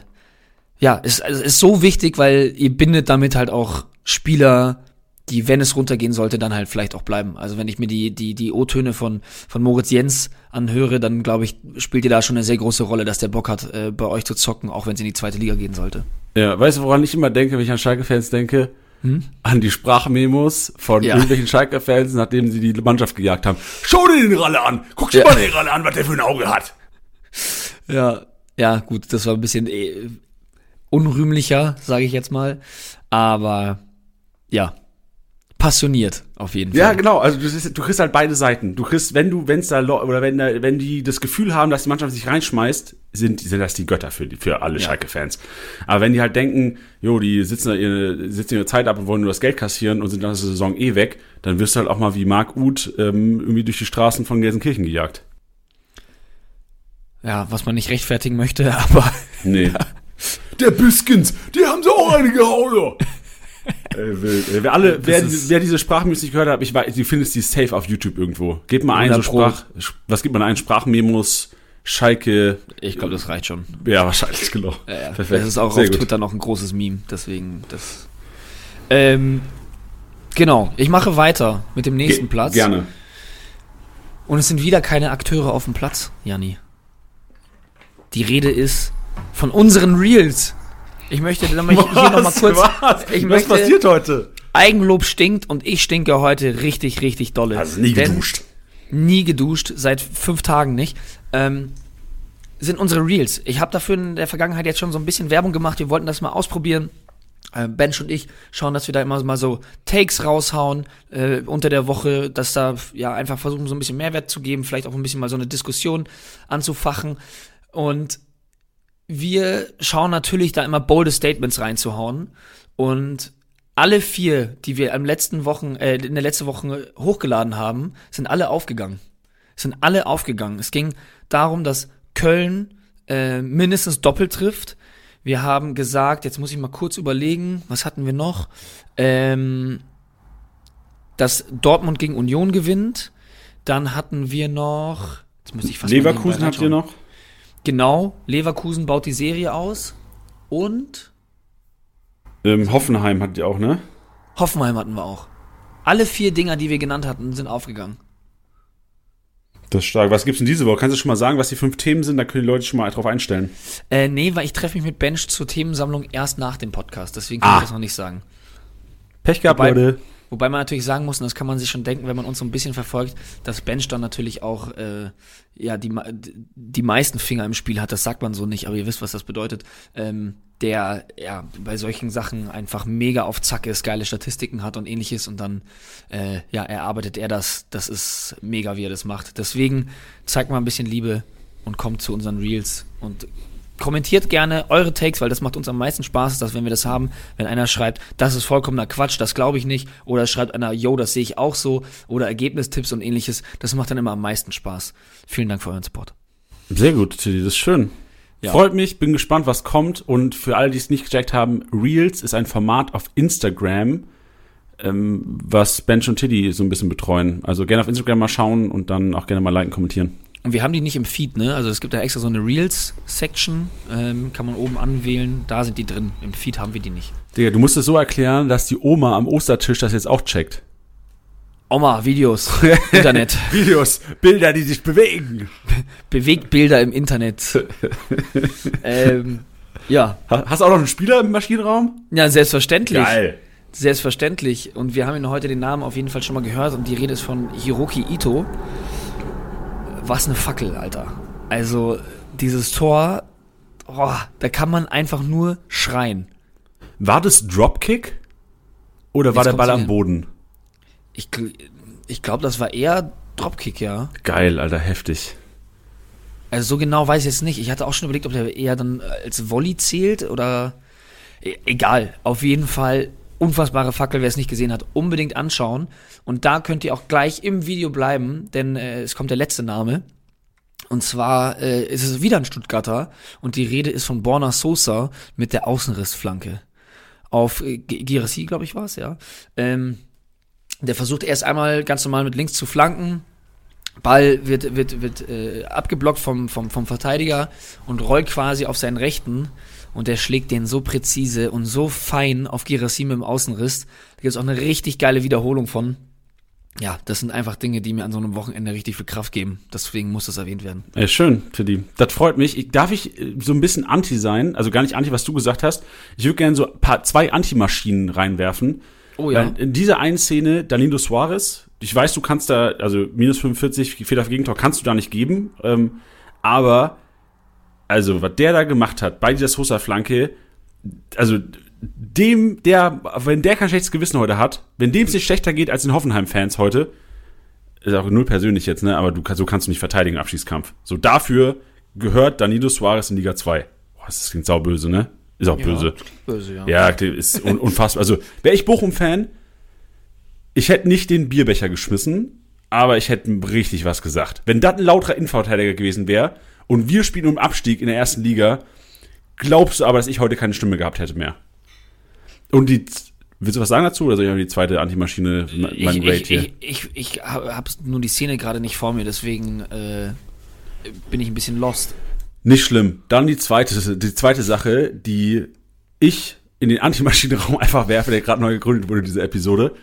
ja, ist, also ist so wichtig, weil ihr bindet damit halt auch Spieler, die, wenn es runtergehen sollte, dann halt vielleicht auch bleiben. Also wenn ich mir die, die, die O-Töne von, von Moritz Jens anhöre, dann glaube ich, spielt ihr da schon eine sehr große Rolle, dass der Bock hat, äh, bei euch zu zocken, auch wenn es in die zweite Liga gehen sollte. Ja, weißt du, woran ich immer denke, wenn ich an Schalke-Fans denke? An die Sprachmemos von Ja. irgendwelchen Schalke-Fans, nachdem sie die Mannschaft gejagt haben. Schau dir den Ralle an! Guck dir Ja. mal den Ralle an, was der für ein Auge hat! Ja, ja, gut, das war ein bisschen äh, unrühmlicher, sage ich jetzt mal. Aber ja, passioniert auf jeden Fall. Ja, genau. Also du, du kriegst halt beide Seiten. Du kriegst, wenn du, wenn es da oder wenn da, wenn die das Gefühl haben, dass die Mannschaft sich reinschmeißt, sind, sind das die Götter für die, für alle Schalke-Fans. Aber wenn die halt denken, jo, die sitzen da ihre, sitzen ihre Zeit ab und wollen nur das Geld kassieren und sind nach der Saison eh weg, dann wirst du halt auch mal wie Marc Uth ähm, irgendwie durch die Straßen von Gelsenkirchen gejagt. ja, was man nicht rechtfertigen möchte, aber Nee. Der Biskins, die haben so auch eine gehauen. Äh, wild. Äh, wer, alle, wer, wer diese Sprachmemos nicht gehört hat, ich weiß, du findest die safe auf YouTube irgendwo. Gebt mal ein, so 100 Pro. Sprach, was gibt man ein? Sprachmemos, Schalke, ich glaube, das reicht schon. ja, wahrscheinlich, genau. Ja, ja. Perfekt. Das ist auch Sehr auf gut. Twitter noch ein großes Meme, deswegen das. Ähm, genau, ich mache weiter mit dem nächsten Ge- Platz. Gerne. Und es sind wieder keine Akteure auf dem Platz, Janni. Die Rede ist von unseren Reels. Ich möchte dann mal hier noch mal kurz. was? Ich was möchte, passiert heute? Eigenlob stinkt und ich stinke heute richtig, richtig dolle. Also nie Denn- geduscht. nie geduscht, seit fünf Tagen nicht, ähm, sind unsere Reels. Ich habe dafür in der Vergangenheit jetzt schon so ein bisschen Werbung gemacht. Wir wollten das mal ausprobieren. Äh, Bench und ich schauen, dass wir da immer mal so Takes raushauen äh, unter der Woche, dass da ja einfach versuchen, so ein bisschen Mehrwert zu geben, vielleicht auch ein bisschen mal so eine Diskussion anzufachen. Und wir schauen natürlich da immer bolde Statements reinzuhauen. Und alle vier, die wir am letzten Wochen, äh, in der letzten Woche hochgeladen haben, sind alle aufgegangen. Sind alle aufgegangen. Es ging darum, dass Köln äh, mindestens doppelt trifft. Wir haben gesagt, jetzt muss ich mal kurz überlegen, was hatten wir noch? Ähm, dass Dortmund gegen Union gewinnt. Dann hatten wir noch. Jetzt muss ich fast Leverkusen habt ihr noch? Genau, Leverkusen baut die Serie aus. Und Ähm, Hoffenheim habt ihr auch, ne? Hoffenheim hatten wir auch. Alle vier Dinger, die wir genannt hatten, sind aufgegangen. Das ist stark. Was gibt's denn diese Woche? Kannst du schon mal sagen, was die fünf Themen sind? Da können die Leute schon mal drauf einstellen. Äh, nee, weil ich treffe mich mit Bench zur Themensammlung erst nach dem Podcast. Deswegen kann Ah. ich das noch nicht sagen. Pech gehabt, Wobei- Leute. Wobei man natürlich sagen muss, und das kann man sich schon denken, wenn man uns so ein bisschen verfolgt, dass Bench dann natürlich auch äh, ja die, die meisten Finger im Spiel hat. Das sagt man so nicht, aber ihr wisst, was das bedeutet. Ähm, der ja bei solchen Sachen einfach mega auf Zack ist, geile Statistiken hat und ähnliches und dann äh, ja erarbeitet er das. Das ist mega, wie er das macht. Deswegen zeigt mal ein bisschen Liebe und kommt zu unseren Reels und kommentiert gerne eure Takes, weil das macht uns am meisten Spaß, dass wenn wir das haben, wenn einer schreibt, das ist vollkommener Quatsch, das glaube ich nicht, oder schreibt einer, yo, das sehe ich auch so, oder Ergebnistipps und ähnliches, das macht dann immer am meisten Spaß. Vielen Dank für euren Support. Sehr gut, Tilly, das ist schön. Ja. Freut mich, bin gespannt, was kommt. Und für alle, die es nicht gecheckt haben, Reels ist ein Format auf Instagram, ähm, was Bench und Tiddy so ein bisschen betreuen. Also gerne auf Instagram mal schauen und dann auch gerne mal liken, kommentieren. Und wir haben die nicht im Feed, ne? Also es gibt da extra so eine Reels-Section, ähm, kann man oben anwählen, da sind die drin. Im Feed haben wir die nicht. Digga, du musst es so erklären, dass die Oma am Ostertisch das jetzt auch checkt. Oma, Videos, Internet, Videos, Bilder, die sich bewegen. Bewegtbilder im Internet. ähm, ja, Ha- Hast du auch noch einen Spieler im Maschinenraum? ja, selbstverständlich. Geil. Selbstverständlich. Und wir haben ihn heute den Namen auf jeden Fall schon mal gehört und die Rede ist von Hiroki Ito. Was eine Fackel, Alter. Also, dieses Tor, oh, da kann man einfach nur schreien. War das Dropkick? Oder war Jetzt der Ball am. Boden? Ich, ich glaube, das war eher Dropkick, ja. Geil, Alter, heftig. Also so genau weiß ich jetzt nicht. Ich hatte auch schon überlegt, ob der eher dann als Volley zählt oder e- egal. Auf jeden Fall unfassbare Fackel. Wer es nicht gesehen hat, unbedingt anschauen. Und da könnt ihr auch gleich im Video bleiben, denn äh, es kommt der letzte Name. Und zwar äh, ist es wieder ein Stuttgarter und die Rede ist von Borna Sosa mit der Außenrissflanke. Auf äh, Girassi, glaube ich, war es, ja. Ähm, der versucht erst einmal ganz normal mit links zu flanken, Ball wird, wird, wird äh, abgeblockt vom, vom, vom Verteidiger und rollt quasi auf seinen Rechten. Und der schlägt den so präzise und so fein auf Girassi mit dem Außenriss. Da gibt es auch eine richtig geile Wiederholung von. Ja, das sind einfach Dinge, die mir an so einem Wochenende richtig viel Kraft geben. Deswegen muss das erwähnt werden. Ey, schön, Tiddy. Das freut mich. Ich, darf ich äh, so ein bisschen anti sein? Also gar nicht anti, was du gesagt hast. Ich würde gerne so ein paar, zwei Antimaschinen reinwerfen. Oh ja. Weil in dieser einen Szene, Danilo Suarez, ich weiß, du kannst da, also minus 45 Fehler auf Gegentor kannst du da nicht geben. Ähm, aber, also, was der da gemacht hat bei dieser Sosa-Flanke, also dem, der, wenn der kein schlechtes Gewissen heute hat, wenn dem es nicht schlechter geht als den Hoffenheim-Fans heute, ist auch null persönlich jetzt, ne? Aber du kannst, so kannst du nicht verteidigen im Abschießkampf. So dafür gehört Danilo Suarez in Liga 2. Boah, das klingt sauböse, ne? Ist auch böse. Böse, ja. Ja, ist un unfassbar. Also, wäre ich Bochum-Fan, ich hätte nicht den Bierbecher geschmissen, aber ich hätte richtig was gesagt. Wenn das ein lauterer Innenverteidiger gewesen wäre und wir spielen um Abstieg in der ersten Liga, glaubst du aber, dass ich heute keine Stimme gehabt hätte mehr? Und die, willst du was sagen dazu oder soll ich die zweite Antimaschine, Ich, mein Rate ich, hier? ich, ich, ich habe nur die Szene gerade nicht vor mir, deswegen äh, bin ich ein bisschen lost. Nicht schlimm. Dann die zweite, die zweite Sache, die ich in den Antimaschinenraum einfach werfe, der gerade neu gegründet wurde, diese Episode.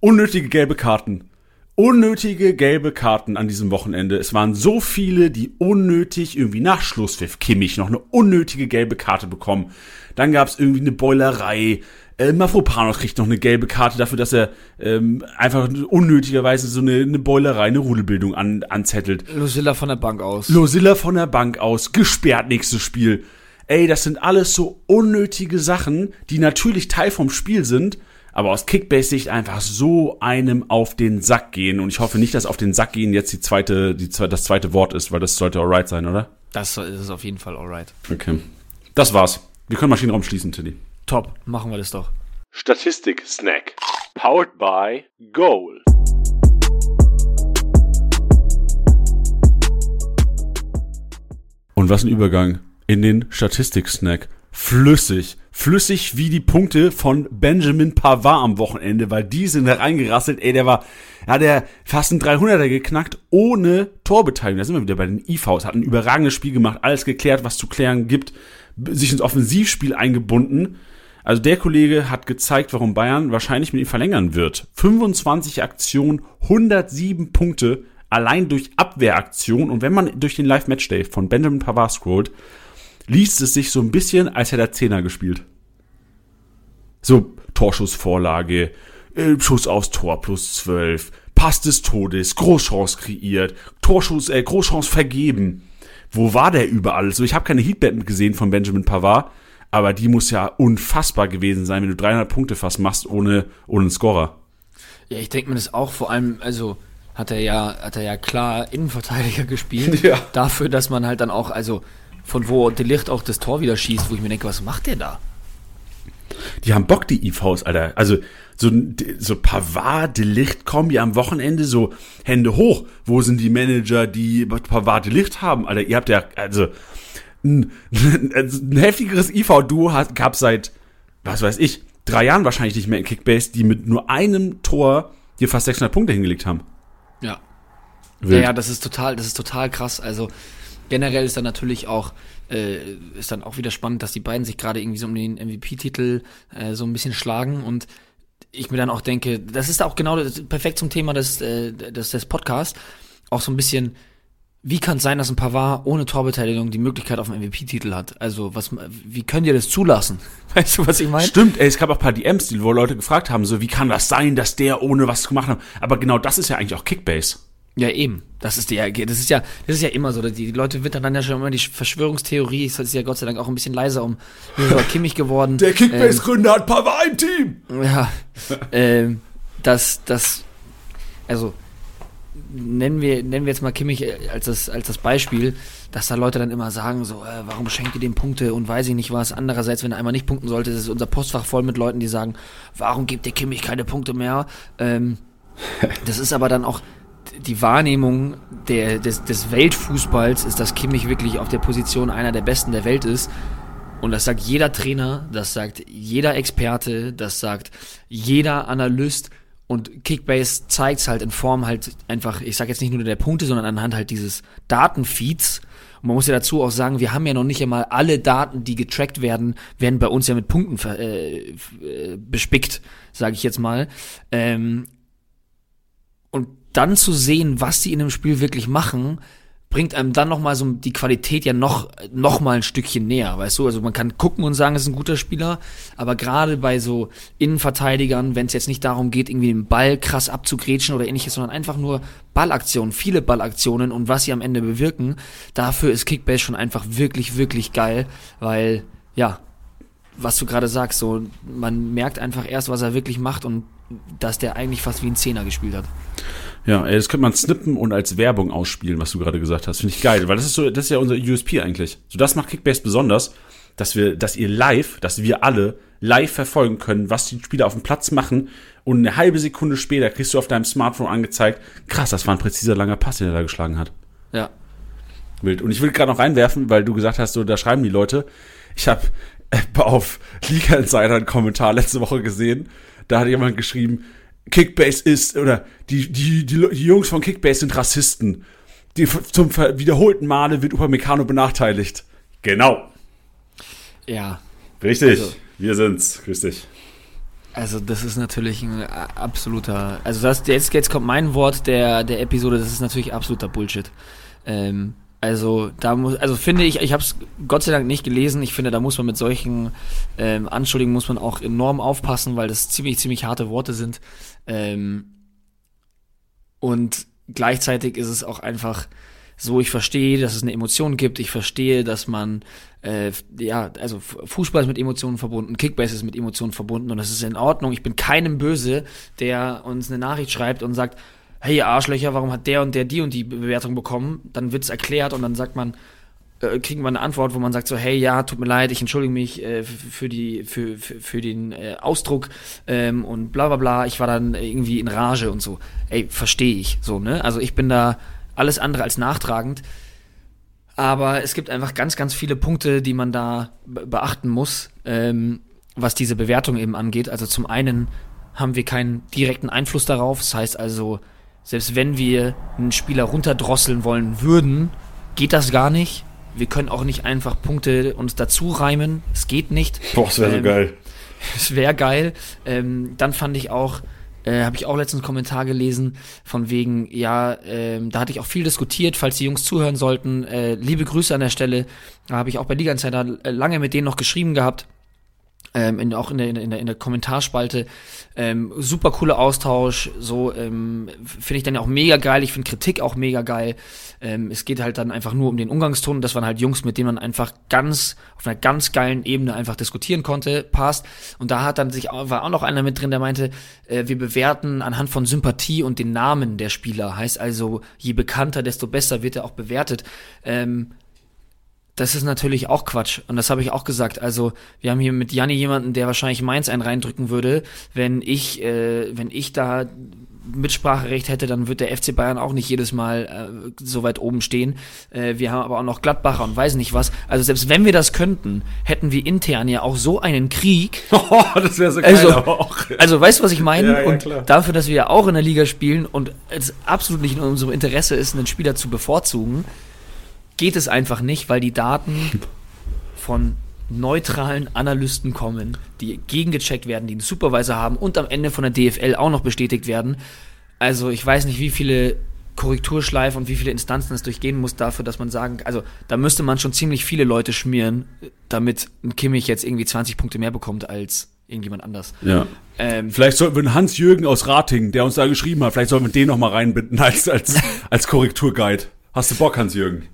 Unnötige gelbe Karten. Unnötige gelbe Karten an diesem Wochenende. Es waren so viele, die unnötig irgendwie nach Schlusspfiff Kimmich noch eine unnötige gelbe Karte bekommen. Dann gab es irgendwie eine Beulerei. Äh, Mafropanos kriegt noch eine gelbe Karte dafür, dass er ähm, einfach unnötigerweise so eine, eine Beulerei, eine Rudelbildung an, anzettelt. Lucilla von der Bank aus. Losilla von der Bank aus, gesperrt nächstes Spiel. Ey, das sind alles so unnötige Sachen, die natürlich Teil vom Spiel sind, aber aus Kickbase-Sicht einfach so einem auf den Sack gehen. Und ich hoffe nicht, dass auf den Sack gehen jetzt die zweite, die, das zweite Wort ist, weil das sollte alright sein, oder? Das ist auf jeden Fall alright. Okay. Das war's. Wir können Maschinenraum schließen, Tilly. Top, machen wir das doch. Statistik-Snack. Powered by Goal. Und was ein Übergang in den Statistik-Snack. Flüssig. Flüssig wie die Punkte von Benjamin Pavard am Wochenende, weil die sind da reingerasselt. Ey, der war, ja, der fast ein 300er geknackt ohne Torbeteiligung. Da sind wir wieder bei den IVs. Hat ein überragendes Spiel gemacht, alles geklärt, was zu klären gibt, sich ins Offensivspiel eingebunden. Also der Kollege hat gezeigt, warum Bayern wahrscheinlich mit ihm verlängern wird. 25 Aktionen, 107 Punkte, allein durch Abwehraktion. Und wenn man durch den Live-Matchday von Benjamin Pavard scrollt, liest es sich so ein bisschen, als hätte er Zehner gespielt. So Torschussvorlage, äh, Schuss aufs Tor plus 12, Pass des Todes, Großchance kreiert, Torschuss, äh, Großchance vergeben. Wo war der überall? So, ich habe keine Heatmap gesehen von Benjamin Pavard, aber die muss ja unfassbar gewesen sein, wenn du 300 Punkte fast machst ohne, ohne einen Scorer. Ja, ich denke mir das auch vor allem, also hat er ja, hat er ja klar Innenverteidiger gespielt. Ja. Dafür, dass man halt dann auch, also von wo Delicht auch das Tor wieder schießt, wo ich mir denke, was macht der da? Die haben Bock, die IVs, Alter. Also so, so Pavard, Delicht Kombi am Wochenende, so Hände hoch. Wo sind die Manager, die Pavard, Delicht haben? Alter, ihr habt ja, also ein, ein heftigeres IV-Duo gab seit, was weiß ich, drei Jahren wahrscheinlich nicht mehr in Kickbase, die mit nur einem Tor dir fast 600 Punkte hingelegt haben. Ja. Wild. Ja, ja, das ist total, das ist total krass. Also generell ist dann natürlich auch, äh, ist dann auch wieder spannend, dass die beiden sich gerade irgendwie so um den MVP-Titel äh, so ein bisschen schlagen und ich mir dann auch denke, das ist auch genau das, perfekt zum Thema des, äh, des, des Podcasts, auch so ein bisschen, wie kann es sein, dass ein Pavard ohne Torbeteiligung die Möglichkeit auf einen MVP-Titel hat? Also, was, wie könnt ihr das zulassen? Weißt du, was ich meine? Stimmt, ey, es gab auch ein paar DMs, die, wo Leute gefragt haben, so, wie kann das sein, dass der ohne was gemacht hat? Aber genau das ist ja eigentlich auch Kickbase. Ja, eben. Das ist, die, das ist ja, das ist ja immer so. Die Leute wittern dann ja schon immer die Verschwörungstheorie. Es ist ja Gott sei Dank auch ein bisschen leiser um Kimmich geworden. Der Kickbase-Gründer ähm, hat Pavard im Team. Ja, ähm, das, das, also nennen wir, nennen wir jetzt mal Kimmich als das, als das Beispiel, dass da Leute dann immer sagen, so, äh, warum schenkt ihr dem Punkte und weiß ich nicht was. Andererseits, wenn er einmal nicht punkten sollte, ist unser Postfach voll mit Leuten, die sagen, warum gibt der Kimmich keine Punkte mehr? Ähm, das ist aber dann auch, die Wahrnehmung der, des, des Weltfußballs ist, dass Kimmich wirklich auf der Position einer der Besten der Welt ist. Und das sagt jeder Trainer, das sagt jeder Experte, das sagt jeder Analyst. Und Kickbase zeigt es halt in Form halt einfach, ich sage jetzt nicht nur der Punkte, sondern anhand halt dieses Datenfeeds. Und man muss ja dazu auch sagen, wir haben ja noch nicht einmal alle Daten, die getrackt werden, werden bei uns ja mit Punkten äh, bespickt, sage ich jetzt mal. Ähm, und dann zu sehen, was die in dem Spiel wirklich machen, bringt einem dann noch mal so die Qualität ja noch noch mal ein Stückchen näher, weißt du? Also man kann gucken und sagen, es ist ein guter Spieler, aber gerade bei so Innenverteidigern, wenn es jetzt nicht darum geht, irgendwie den Ball krass abzugrätschen oder ähnliches, sondern einfach nur Ballaktionen, viele Ballaktionen und was sie am Ende bewirken, dafür ist Kickbase schon einfach wirklich wirklich geil, weil ja, was du gerade sagst, so man merkt einfach erst, was er wirklich macht und dass der eigentlich fast wie ein Zehner gespielt hat. Ja, ey, das könnte man snippen und als Werbung ausspielen, was du gerade gesagt hast. Finde ich geil, weil das ist so, das ist ja unser USP eigentlich. So, das macht Kickbase besonders, dass wir, dass ihr live, dass wir alle live verfolgen können, was die Spieler auf dem Platz machen und eine halbe Sekunde später kriegst du auf deinem Smartphone angezeigt, krass, das war ein präziser langer Pass, den er da geschlagen hat. Ja. Wild. Und ich will gerade noch reinwerfen, weil du gesagt hast, so, da schreiben die Leute. Ich habe auf Liga Insider einen Kommentar letzte Woche gesehen. Da hat jemand geschrieben, Kickbase ist, oder die, die, die, die Jungs von Kickbase sind Rassisten. Die, zum wiederholten Male wird Upamecano benachteiligt. Genau. Ja. Richtig. Also, wir sind's. Grüß dich. Also das ist natürlich ein absoluter, also das, jetzt, jetzt kommt mein Wort der, der Episode, das ist natürlich absoluter Bullshit. Ähm, also da muss, also finde ich, ich habe es Gott sei Dank nicht gelesen. Ich finde, da muss man mit solchen ähm, Anschuldigungen muss man auch enorm aufpassen, weil das ziemlich ziemlich harte Worte sind. Ähm, und gleichzeitig ist es auch einfach so, ich verstehe, dass es eine Emotion gibt. Ich verstehe, dass man äh, ja, also Fußball ist mit Emotionen verbunden, Kickbase ist mit Emotionen verbunden und das ist in Ordnung. Ich bin keinem böse, der uns eine Nachricht schreibt und sagt, hey Arschlöcher, warum hat der und der die und die Bewertung bekommen? Dann wird's erklärt und dann sagt man, äh, kriegen wir eine Antwort, wo man sagt so, hey, ja, tut mir leid, ich entschuldige mich äh, für die, für, für, für den äh, Ausdruck ähm, und bla bla bla, ich war dann irgendwie in Rage und so. Ey, verstehe ich so, ne? Also ich bin da alles andere als nachtragend. Aber es gibt einfach ganz, ganz viele Punkte, die man da beachten muss, ähm, was diese Bewertung eben angeht. Also zum einen haben wir keinen direkten Einfluss darauf. Das heißt also, selbst wenn wir einen Spieler runterdrosseln wollen würden, geht das gar nicht. Wir können auch nicht einfach Punkte uns dazu reimen. Es geht nicht. Boah, das wäre Ähm, so geil. Es wäre geil. Ähm, dann fand ich auch, äh, habe ich auch letztens einen Kommentar gelesen, von wegen, ja, ähm, da hatte ich auch viel diskutiert, falls die Jungs zuhören sollten. Äh, liebe Grüße an der Stelle. Da habe ich auch bei Liga Insider äh, lange mit denen noch geschrieben gehabt. Ähm, in, auch in der, in, der, in der Kommentarspalte. Ähm, super cooler Austausch. So ähm, finde ich dann auch mega geil. Ich finde Kritik auch mega geil. Ähm, es geht halt dann einfach nur um den Umgangston. Das waren halt Jungs, mit denen man einfach ganz auf einer ganz geilen Ebene einfach diskutieren konnte. Passt. Und da hat dann sich auch, war auch noch einer mit drin, der meinte, äh, wir bewerten anhand von Sympathie und den Namen der Spieler. Heißt also, je bekannter, desto besser wird er auch bewertet. Ähm, das ist natürlich auch Quatsch. Und das habe ich auch gesagt. Also, wir haben hier mit Janni jemanden, der wahrscheinlich Mainz einen reindrücken würde. Wenn ich, äh, wenn ich da Mitspracherecht hätte, dann wird der FC Bayern auch nicht jedes Mal äh, so weit oben stehen. Äh, wir haben aber auch noch Gladbacher und weiß nicht was. Also selbst wenn wir das könnten, hätten wir intern ja auch so einen Krieg. Oh, das wäre so geil, Also, aber auch. also weißt du, was ich meine? Ja, ja, und klar. dafür, dass wir ja auch in der Liga spielen und es absolut nicht in unserem Interesse ist, einen Spieler zu bevorzugen, geht es einfach nicht, weil die Daten von neutralen Analysten kommen, die gegengecheckt werden, die einen Supervisor haben und am Ende von der DFL auch noch bestätigt werden. Also ich weiß nicht, wie viele Korrekturschleifen und wie viele Instanzen es durchgehen muss dafür, dass man sagen, also da müsste man schon ziemlich viele Leute schmieren, damit ein Kimmich jetzt irgendwie 20 Punkte mehr bekommt als irgendjemand anders. Ja. Ähm, Vielleicht sollten wir einen Hans-Jürgen aus Ratingen, der uns da geschrieben hat, vielleicht sollten wir den noch mal reinbinden als, als, als Korrekturguide. Hast du Bock, Hans-Jürgen?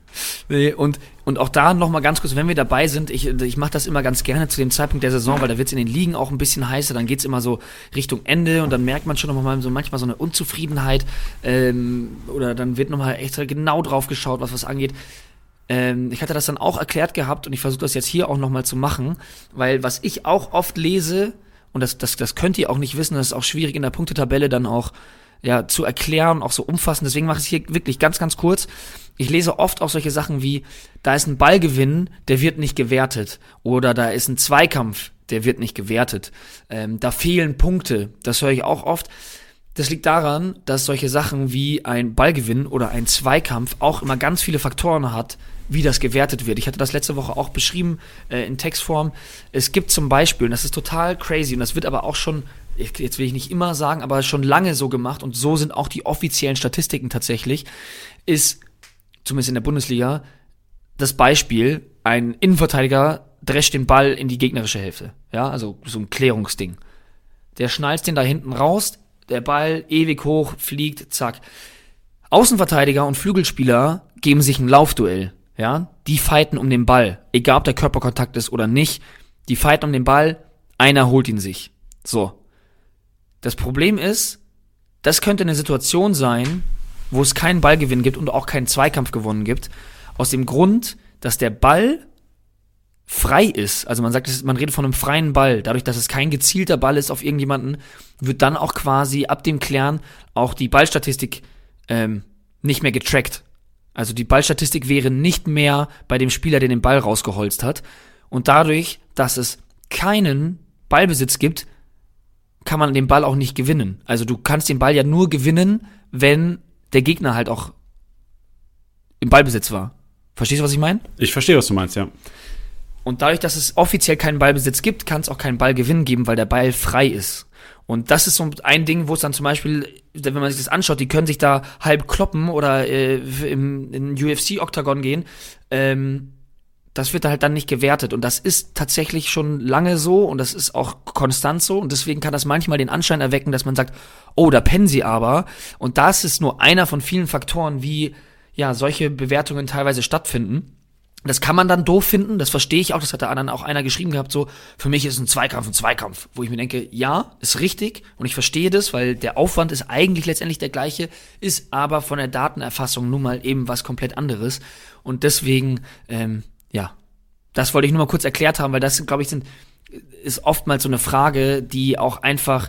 Nee, und, und auch da noch mal ganz kurz, wenn wir dabei sind, ich, ich mache das immer ganz gerne zu dem Zeitpunkt der Saison, weil da wird's in den Ligen auch ein bisschen heißer, dann geht's immer so Richtung Ende und dann merkt man schon noch mal so manchmal so eine Unzufriedenheit ähm, oder dann wird noch mal extra genau drauf geschaut, was was angeht. Ähm, ich hatte das dann auch erklärt gehabt und ich versuche das jetzt hier auch noch mal zu machen, weil was ich auch oft lese, und das, das, das könnt ihr auch nicht wissen, das ist auch schwierig in der Punktetabelle dann auch ja, zu erklären, auch so umfassend. Deswegen mache ich es hier wirklich ganz, ganz kurz. Ich lese oft auch solche Sachen wie, da ist ein Ballgewinn, der wird nicht gewertet. Oder da ist ein Zweikampf, der wird nicht gewertet. Ähm, da fehlen Punkte. Das höre ich auch oft. Das liegt daran, dass solche Sachen wie ein Ballgewinn oder ein Zweikampf auch immer ganz viele Faktoren hat, wie das gewertet wird. Ich hatte das letzte Woche auch beschrieben äh, in Textform. Es gibt zum Beispiel, und das ist total crazy, und das wird aber auch schon, jetzt will ich nicht immer sagen, aber schon lange so gemacht, und so sind auch die offiziellen Statistiken tatsächlich, ist, zumindest in der Bundesliga, das Beispiel, ein Innenverteidiger drescht den Ball in die gegnerische Hälfte. Ja, also so ein Klärungsding. Der schnallt den da hinten raus, der Ball ewig hoch, fliegt, zack. Außenverteidiger und Flügelspieler geben sich ein Laufduell. Ja, die fighten um den Ball, egal ob der Körperkontakt ist oder nicht. Die fighten um den Ball, einer holt ihn sich. So. Das Problem ist, das könnte eine Situation sein, wo es keinen Ballgewinn gibt und auch keinen Zweikampf gewonnen gibt. Aus dem Grund, dass der Ball frei ist. Also man sagt, man redet von einem freien Ball. Dadurch, dass es kein gezielter Ball ist auf irgendjemanden, wird dann auch quasi ab dem Klären auch die Ballstatistik ähm, nicht mehr getrackt. Also die Ballstatistik wäre nicht mehr bei dem Spieler, der den Ball rausgeholzt hat. Und dadurch, dass es keinen Ballbesitz gibt, kann man den Ball auch nicht gewinnen. Also du kannst den Ball ja nur gewinnen, wenn der Gegner halt auch im Ballbesitz war. Verstehst du, was ich meine? Ich verstehe, was du meinst, ja. Und dadurch, dass es offiziell keinen Ballbesitz gibt, kann es auch keinen Ballgewinn geben, weil der Ball frei ist. Und das ist so ein Ding, wo es dann zum Beispiel, wenn man sich das anschaut, die können sich da halb kloppen oder äh, im, in UFC-Oktagon gehen. Ähm, das wird halt dann nicht gewertet. Und das ist tatsächlich schon lange so und das ist auch konstant so. Und deswegen kann das manchmal den Anschein erwecken, dass man sagt, oh, da pennen sie aber. Und das ist nur einer von vielen Faktoren, wie ja solche Bewertungen teilweise stattfinden. Das kann man dann doof finden, das verstehe ich auch, das hat da dann auch einer geschrieben gehabt, so, für mich ist ein Zweikampf ein Zweikampf, wo ich mir denke, ja, ist richtig und ich verstehe das, weil der Aufwand ist eigentlich letztendlich der gleiche, ist aber von der Datenerfassung nun mal eben was komplett anderes und deswegen, ähm, ja, das wollte ich nur mal kurz erklärt haben, weil das, glaube ich, sind, ist oftmals so eine Frage, die auch einfach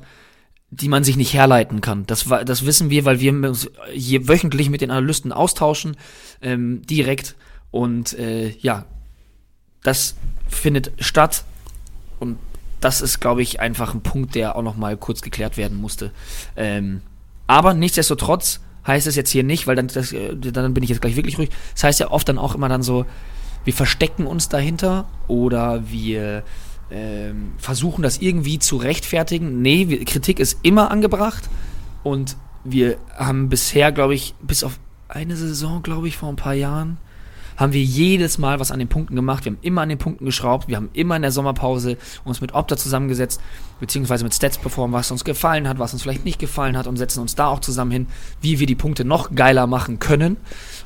die man sich nicht herleiten kann. Das, das wissen wir, weil wir uns hier wöchentlich mit den Analysten austauschen, ähm, direkt. Und äh, ja, das findet statt. Und das ist, glaube ich, einfach ein Punkt, der auch noch mal kurz geklärt werden musste. Ähm, aber nichtsdestotrotz heißt es jetzt hier nicht, weil dann, das, äh, dann bin ich jetzt gleich wirklich ruhig. Das heißt ja oft dann auch immer dann so, wir verstecken uns dahinter oder wir ähm, versuchen das irgendwie zu rechtfertigen. Nee, wir, Kritik ist immer angebracht und wir haben bisher, glaube ich, bis auf eine Saison, glaube ich, vor ein paar Jahren, haben wir jedes Mal was an den Punkten gemacht. Wir haben immer an den Punkten geschraubt. Wir haben immer in der Sommerpause uns mit Opta zusammengesetzt, beziehungsweise mit Stats performt, was uns gefallen hat, was uns vielleicht nicht gefallen hat und setzen uns da auch zusammen hin, wie wir die Punkte noch geiler machen können.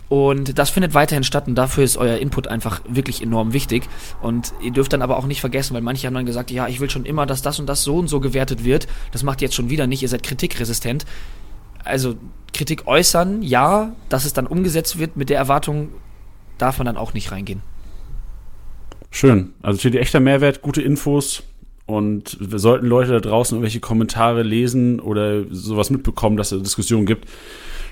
Und das findet weiterhin statt und dafür ist euer Input einfach wirklich enorm wichtig. Und ihr dürft dann aber auch nicht vergessen, weil manche haben dann gesagt, ja, ich will schon immer, dass das und das so und so gewertet wird. Das macht ihr jetzt schon wieder nicht, ihr seid kritikresistent. Also Kritik äußern, ja, dass es dann umgesetzt wird mit der Erwartung, darf man dann auch nicht reingehen. Schön. Also steht echter Mehrwert, gute Infos. Und sollten Leute da draußen irgendwelche Kommentare lesen oder sowas mitbekommen, dass es eine Diskussion gibt,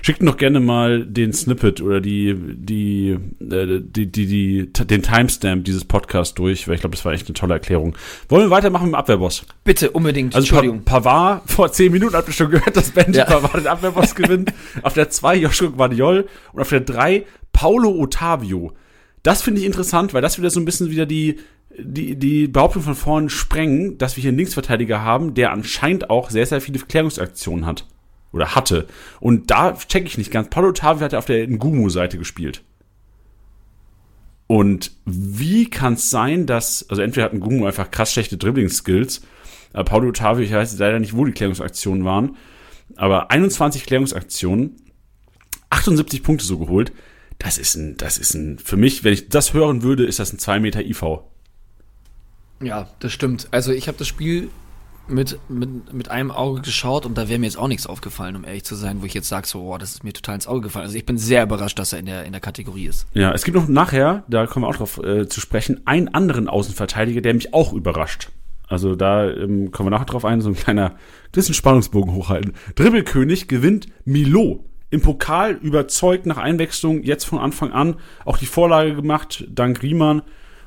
schickt noch gerne mal den Snippet oder die, die, äh, die, die, die, den Timestamp dieses Podcasts durch, weil ich glaube, das war echt eine tolle Erklärung. Wollen wir weitermachen mit dem Abwehrboss? Bitte, unbedingt. Also Entschuldigung. Pa Pavard, vor zehn Minuten habt ihr schon gehört, dass Benji ja. Pavard den Abwehrboss gewinnt. auf der zwei Joshua Guardiol und auf der drei Paulo Ottavio. Das finde ich interessant, weil das wieder so ein bisschen wieder die, die, die Behauptung von vorn sprengen, dass wir hier einen Linksverteidiger haben, der anscheinend auch sehr, sehr viele Klärungsaktionen hat. Oder hatte. Und da checke ich nicht ganz. Paulo Ottavio hat ja auf der Ngumu-Seite gespielt. Und wie kann es sein, dass, also entweder hat Ngumu einfach krass schlechte Dribbling-Skills, aber Paulo Ottavio, ich weiß leider nicht, wo die Klärungsaktionen waren, aber 21 Klärungsaktionen, 78 Punkte so geholt das ist ein, das ist ein, für mich, wenn ich das hören würde, ist das ein 2 Meter IV. Ja, das stimmt. Also ich habe das Spiel mit, mit, mit einem Auge geschaut und da wäre mir jetzt auch nichts aufgefallen, um ehrlich zu sein, wo ich jetzt sage, so, oh, das ist mir total ins Auge gefallen. Also ich bin sehr überrascht, dass er in der, in der Kategorie ist. Ja, es gibt noch nachher, da kommen wir auch drauf äh, zu sprechen, einen anderen Außenverteidiger, der mich auch überrascht. Also da ähm, kommen wir nachher drauf ein, so ein kleiner, bisschen Spannungsbogen hochhalten. Dribbelkönig gewinnt Milo im Pokal überzeugt nach Einwechslung, jetzt von Anfang an auch die Vorlage gemacht, dank Riemann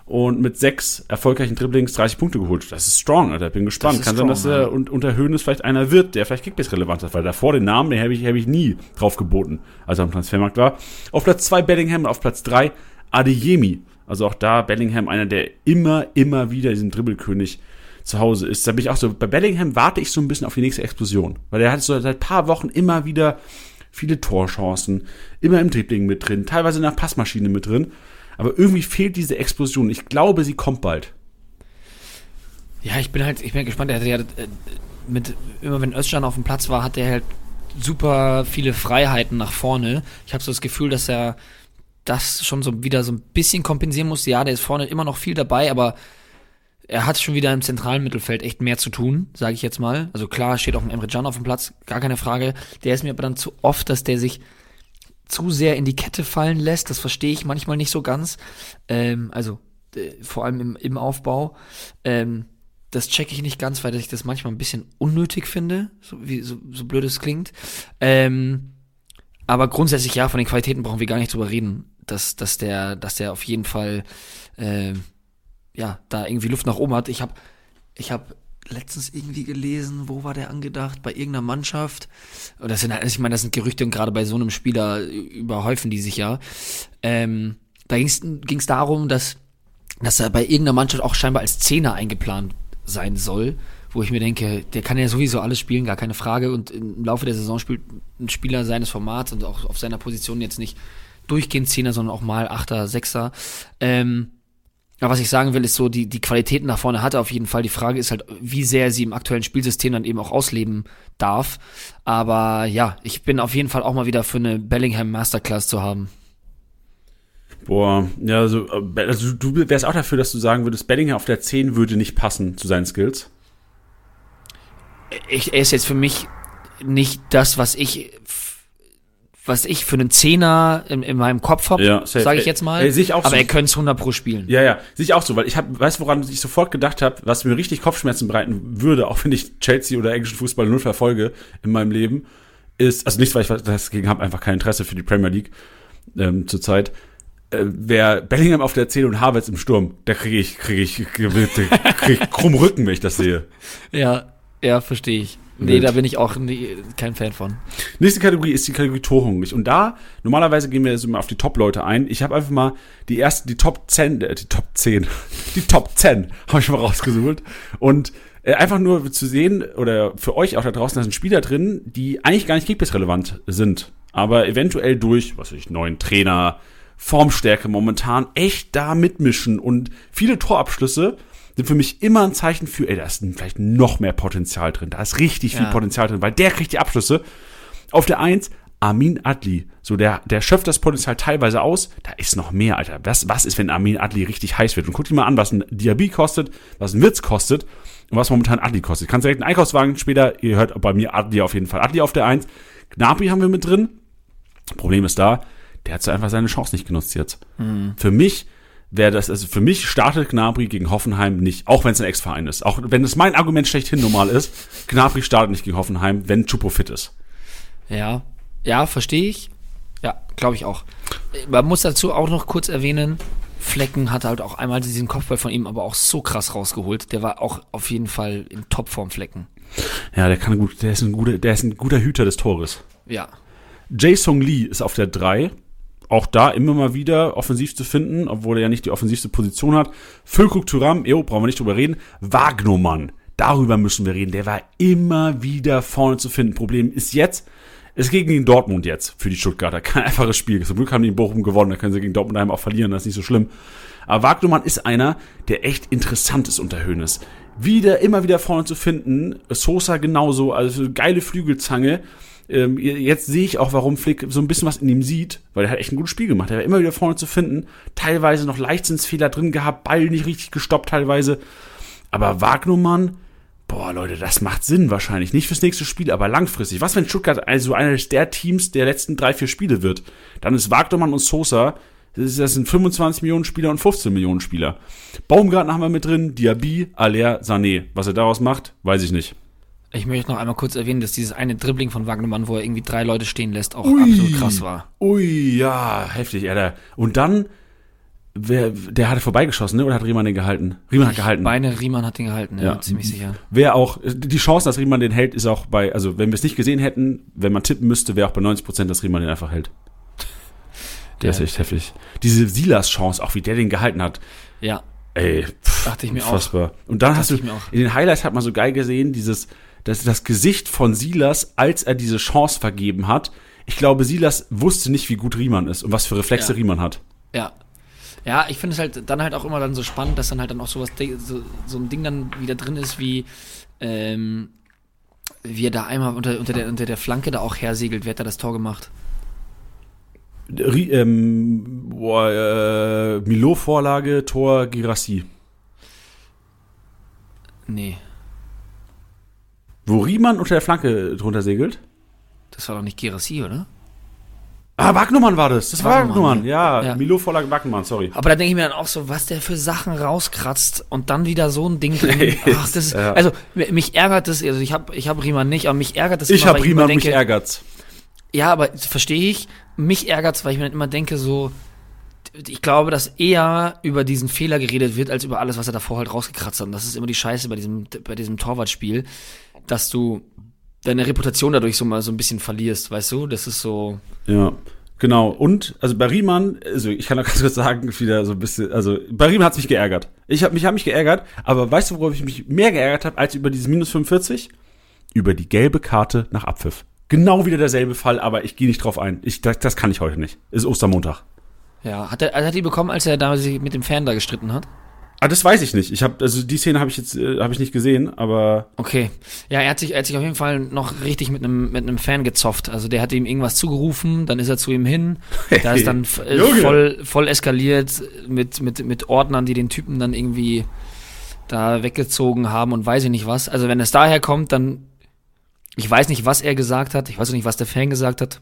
und mit sechs erfolgreichen Dribblings 30 Punkte geholt. Das ist strong, Alter. Bin gespannt. Kann strong, sein, dass er ja. und, unter Höhnes vielleicht einer wird, der vielleicht Kickbase relevant ist, weil davor den Namen, den habe ich, hab ich nie drauf geboten, als er am Transfermarkt war. Auf Platz zwei Bellingham und auf Platz drei Adeyemi. Also auch da Bellingham einer, der immer, immer wieder diesen Dribbelkönig zu Hause ist. Da bin ich auch so, bei Bellingham warte ich so ein bisschen auf die nächste Explosion. Weil er hat so seit paar Wochen immer wieder viele Torchancen, immer im Dribbling mit drin, teilweise in der Passmaschine mit drin. Aber irgendwie fehlt diese Explosion. Ich glaube, sie kommt bald. Ja, ich bin halt, ich bin gespannt. Er hat ja äh, mit, immer wenn Özcan auf dem Platz war, hat er halt super viele Freiheiten nach vorne. Ich habe so das Gefühl, dass er das schon so wieder so ein bisschen kompensieren muss. Ja, der ist vorne immer noch viel dabei, aber er hat schon wieder im zentralen Mittelfeld echt mehr zu tun, sage ich jetzt mal. Also klar steht auch ein Emre Can auf dem Platz, gar keine Frage. Der ist mir aber dann zu oft, dass der sich zu sehr in die Kette fallen lässt. Das verstehe ich manchmal nicht so ganz. Ähm, also äh, vor allem im, im Aufbau. Ähm, das checke ich nicht ganz, weil ich das manchmal ein bisschen unnötig finde, so, wie, so, so blöd es klingt. Ähm, aber grundsätzlich ja, von den Qualitäten brauchen wir gar nicht drüber reden, dass, dass, der, dass der auf jeden Fall äh, ja, da irgendwie Luft nach oben hat. Ich habe ich hab letztens irgendwie gelesen, wo war der angedacht? Bei irgendeiner Mannschaft. Das sind, ich meine, das sind Gerüchte und gerade bei so einem Spieler überhäufen die sich ja. Ähm, da ging es darum, dass, dass er bei irgendeiner Mannschaft auch scheinbar als Zehner eingeplant sein soll, wo ich mir denke, der kann ja sowieso alles spielen, gar keine Frage. Und im Laufe der Saison spielt ein Spieler seines Formats und auch auf seiner Position jetzt nicht durchgehend Zehner, sondern auch mal Achter, Sechser. Ähm, aber was ich sagen will, ist so, die, die Qualitäten nach vorne hat er auf jeden Fall. Die Frage ist halt, wie sehr er sie im aktuellen Spielsystem dann eben auch ausleben darf. Aber ja, ich bin auf jeden Fall auch mal wieder für eine Bellingham Masterclass zu haben. Boah, ja, also, äh, also du wärst auch dafür, dass du sagen würdest, Bellingham auf der 10 würde nicht passen zu seinen Skills. Ich, er ist jetzt für mich nicht das, was ich was ich für einen Zehner in, in meinem Kopf habe, Ja, sage ich jetzt mal. Ey, sehe ich aber so. er könnte es 100 pro spielen. Ja, ja, sehe ich auch so, weil ich habe, weißt du, woran ich sofort gedacht habe, was mir richtig Kopfschmerzen bereiten würde, auch wenn ich Chelsea oder englischen Fußball null verfolge in meinem Leben, ist, also nicht, weil ich was dagegen habe, einfach kein Interesse für die Premier League ähm, zurzeit. Äh, wer Bellingham auf der 10 und Havertz im Sturm, da kriege ich, kriege ich, kriege ich krumm Rücken, wenn ich das sehe. Ja, ja, verstehe ich. Nee, da bin ich auch nie, kein Fan von. Nächste Kategorie ist die Kategorie Torhungrig. Und da, normalerweise gehen wir so mal auf die Top-Leute ein. Ich habe einfach mal die ersten, die Top 10, äh, die Top 10, die Top 10 habe ich mal rausgesucht. Und äh, einfach nur zu sehen, oder für euch auch da draußen, da sind Spieler drin, die eigentlich gar nicht kickbase-relevant sind. Aber eventuell durch, was weiß ich, neuen Trainer, Formstärke momentan echt da mitmischen. Und viele Torabschlüsse sind für mich immer ein Zeichen für, ey, da ist vielleicht noch mehr Potenzial drin. Da ist richtig viel Ja. Potenzial drin, weil der kriegt die Abschlüsse. Auf der 1 Amin Adli. So, der, der schöpft das Potenzial teilweise aus. Da ist noch mehr, Alter. Was, was ist, wenn Amin Adli richtig heiß wird? Und guck dir mal an, was ein Diaby kostet, was ein Witz kostet und was momentan Adli kostet. Kannst direkt einen Einkaufswagen später, ihr hört bei mir Adli auf jeden Fall. Adli auf der 1. Gnabry haben wir mit drin. Problem ist da, der hat so einfach seine Chance nicht genutzt jetzt. Für mich wäre das, also für mich startet Gnabry gegen Hoffenheim nicht, auch wenn es ein Ex-Verein ist. Auch wenn es mein Argument schlechthin normal ist, Gnabry startet nicht gegen Hoffenheim, wenn Chupo fit ist. Ja, ja, verstehe ich. Ja, glaube ich auch. Man muss dazu auch noch kurz erwähnen, Flecken hat halt auch einmal diesen Kopfball von ihm aber auch so krass rausgeholt. Der war auch auf jeden Fall in Topform Flecken. Ja, der kann gut, der ist ein guter, der ist ein guter Hüter des Tores. Ja. Jae Sung Lee ist auf der 3. Auch da immer mal wieder offensiv zu finden, obwohl er ja nicht die offensivste Position hat. Füllkrug Thuram, jo, brauchen wir nicht drüber reden. Wagnermann, darüber müssen wir reden. Der war immer wieder vorne zu finden. Problem ist jetzt, es geht gegen Dortmund jetzt für die Stuttgarter. Kein einfaches Spiel. Zum Glück haben die in Bochum gewonnen, da können sie gegen Dortmund auch verlieren, das ist nicht so schlimm. Aber Wagnermann ist einer, der echt interessant ist unter Hönes. Wieder, immer wieder vorne zu finden. Sosa genauso, also geile Flügelzange. Ähm, jetzt sehe ich auch, warum Flick so ein bisschen was in ihm sieht, weil er hat echt ein gutes Spiel gemacht. Er war immer wieder vorne zu finden. Teilweise noch Leichtsinnsfehler drin gehabt, Ball nicht richtig gestoppt teilweise. Aber Wagnermann, boah, Leute, das macht Sinn wahrscheinlich. Nicht fürs nächste Spiel, aber langfristig. Was, wenn Stuttgart also eines der Teams der letzten drei, vier Spiele wird? Dann ist Wagnermann und Sosa, das sind 25 Millionen Spieler und 15 Millionen Spieler. Baumgarten haben wir mit drin, Diaby, Aller, Sané. Was er daraus macht, weiß ich nicht. Ich möchte noch einmal kurz erwähnen, dass dieses eine Dribbling von Wagnermann, wo er irgendwie drei Leute stehen lässt, auch absolut krass war. Ui, ja, heftig, Alter. Und dann, wer, der hatte vorbeigeschossen, ne? Oder hat Riemann den gehalten? Riemann hat gehalten. Beine Riemann hat den gehalten, ja, Ja. ziemlich sicher. Wer auch, die Chance, dass Riemann den hält, ist auch bei, also wenn wir es nicht gesehen hätten, wenn man tippen müsste, wäre auch bei 90 Prozent, dass Riemann den einfach hält. Der Ja. ist echt heftig. Diese Silas-Chance, auch wie der den gehalten hat, Ja, ey, pff, dachte ich mir auch. unfassbar. Und dann hast du, auch. in den Highlights hat man so geil gesehen, dieses, das, das Gesicht von Silas, als er diese Chance vergeben hat. Ich glaube, Silas wusste nicht, wie gut Riemann ist und was für Reflexe Ja. Riemann hat. Ja. Ja, ich finde es halt dann halt auch immer dann so spannend, dass dann halt dann auch sowas, so, so ein Ding dann wieder drin ist, wie, ähm, wie er da einmal unter, unter, der, unter der Flanke da auch hersegelt. Wer hat da das Tor gemacht? Ähm, boah, äh, Milo-Vorlage, Tor Girassi. Nee, Wo Riemann unter der Flanke drunter segelt. das war doch nicht Girassi, oder? Ah, Wagnumann war das. Das war Wagnumann, Wagnumann. Ja, ja. Milo-Vorlage Wagnumann, sorry. Aber da denke ich mir dann auch so, was der für Sachen rauskratzt und dann wieder so ein Ding drin. Ach, das ist, ja. Also mich ärgert das, also ich habe ich hab Riemann nicht, aber mich ärgert das Ich immer, hab weil Riemann, mich denke, ärgert's. Ja, aber verstehe ich. Mich ärgert's, weil ich mir dann immer denke, so, ich glaube, dass eher über diesen Fehler geredet wird, als über alles, was er davor halt rausgekratzt hat. Und das ist immer die Scheiße bei diesem, bei diesem Torwartspiel, dass du deine Reputation dadurch so mal so ein bisschen verlierst, weißt du? Das ist so. Ja, genau. Und, also bei Riemann, also ich kann auch ganz kurz sagen, wieder so ein bisschen, also bei Riemann hat's mich geärgert. Ich habe mich, hab mich geärgert, aber weißt du, worauf ich mich mehr geärgert habe, als über dieses Minus 45? Über die gelbe Karte nach Abpfiff. Genau wieder derselbe Fall, aber ich gehe nicht drauf ein. Ich, das, das kann ich heute nicht. Ist Ostermontag. Ja, hat er, hat er die bekommen, als er da sich mit dem Fan da gestritten hat? Ah, das weiß ich nicht. Ich habe also die Szene habe ich jetzt äh, habe ich nicht gesehen, aber Okay. Ja, er hat sich, er hat sich auf jeden Fall noch richtig mit einem mit einem Fan gezofft. Also der hat ihm irgendwas zugerufen, dann ist er zu ihm hin. Da ist dann äh, voll, voll eskaliert mit, mit, mit Ordnern, die den Typen dann irgendwie da weggezogen haben und weiß ich nicht was. Also wenn es daher kommt, dann ich weiß nicht, was er gesagt hat, ich weiß auch nicht, was der Fan gesagt hat.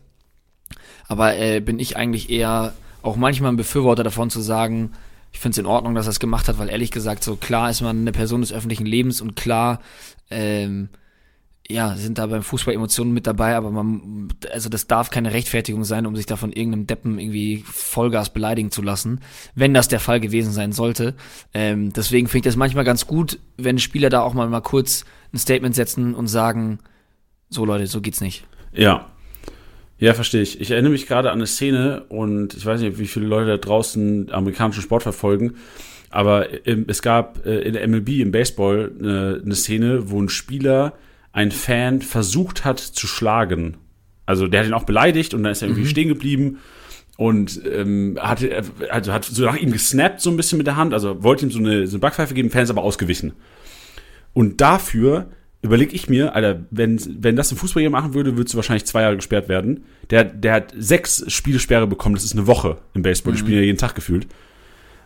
Aber äh, bin ich eigentlich eher auch manchmal ein Befürworter davon zu sagen, ich finde es in Ordnung, dass er es gemacht hat, weil ehrlich gesagt, so klar ist man eine Person des öffentlichen Lebens und klar, ähm, ja, sind da beim Fußball Emotionen mit dabei, aber man, also das darf keine Rechtfertigung sein, um sich da von irgendeinem Deppen irgendwie Vollgas beleidigen zu lassen, wenn das der Fall gewesen sein sollte. Ähm, deswegen finde ich das manchmal ganz gut, wenn Spieler da auch mal, mal kurz ein Statement setzen und sagen, so Leute, so geht's nicht. ja. Ja, verstehe ich. Ich erinnere mich gerade an eine Szene und ich weiß nicht, wie viele Leute da draußen amerikanischen Sport verfolgen, aber es gab äh, in der MLB im Baseball eine, eine Szene, wo ein Spieler einen Fan versucht hat zu schlagen. Also der hat ihn auch beleidigt und dann ist er irgendwie stehen geblieben und ähm, hat, also hat so nach ihm gesnappt so ein bisschen mit der Hand, also wollte ihm so eine, so eine Backpfeife geben, Fan ist aber ausgewichen. Und dafür überlege ich mir, Alter, wenn, wenn das ein Fußballer machen würde, würdest du wahrscheinlich zwei Jahre gesperrt werden. Der, der hat sechs Spielesperre bekommen, das ist eine Woche im Baseball, die spielen ja jeden Tag gefühlt.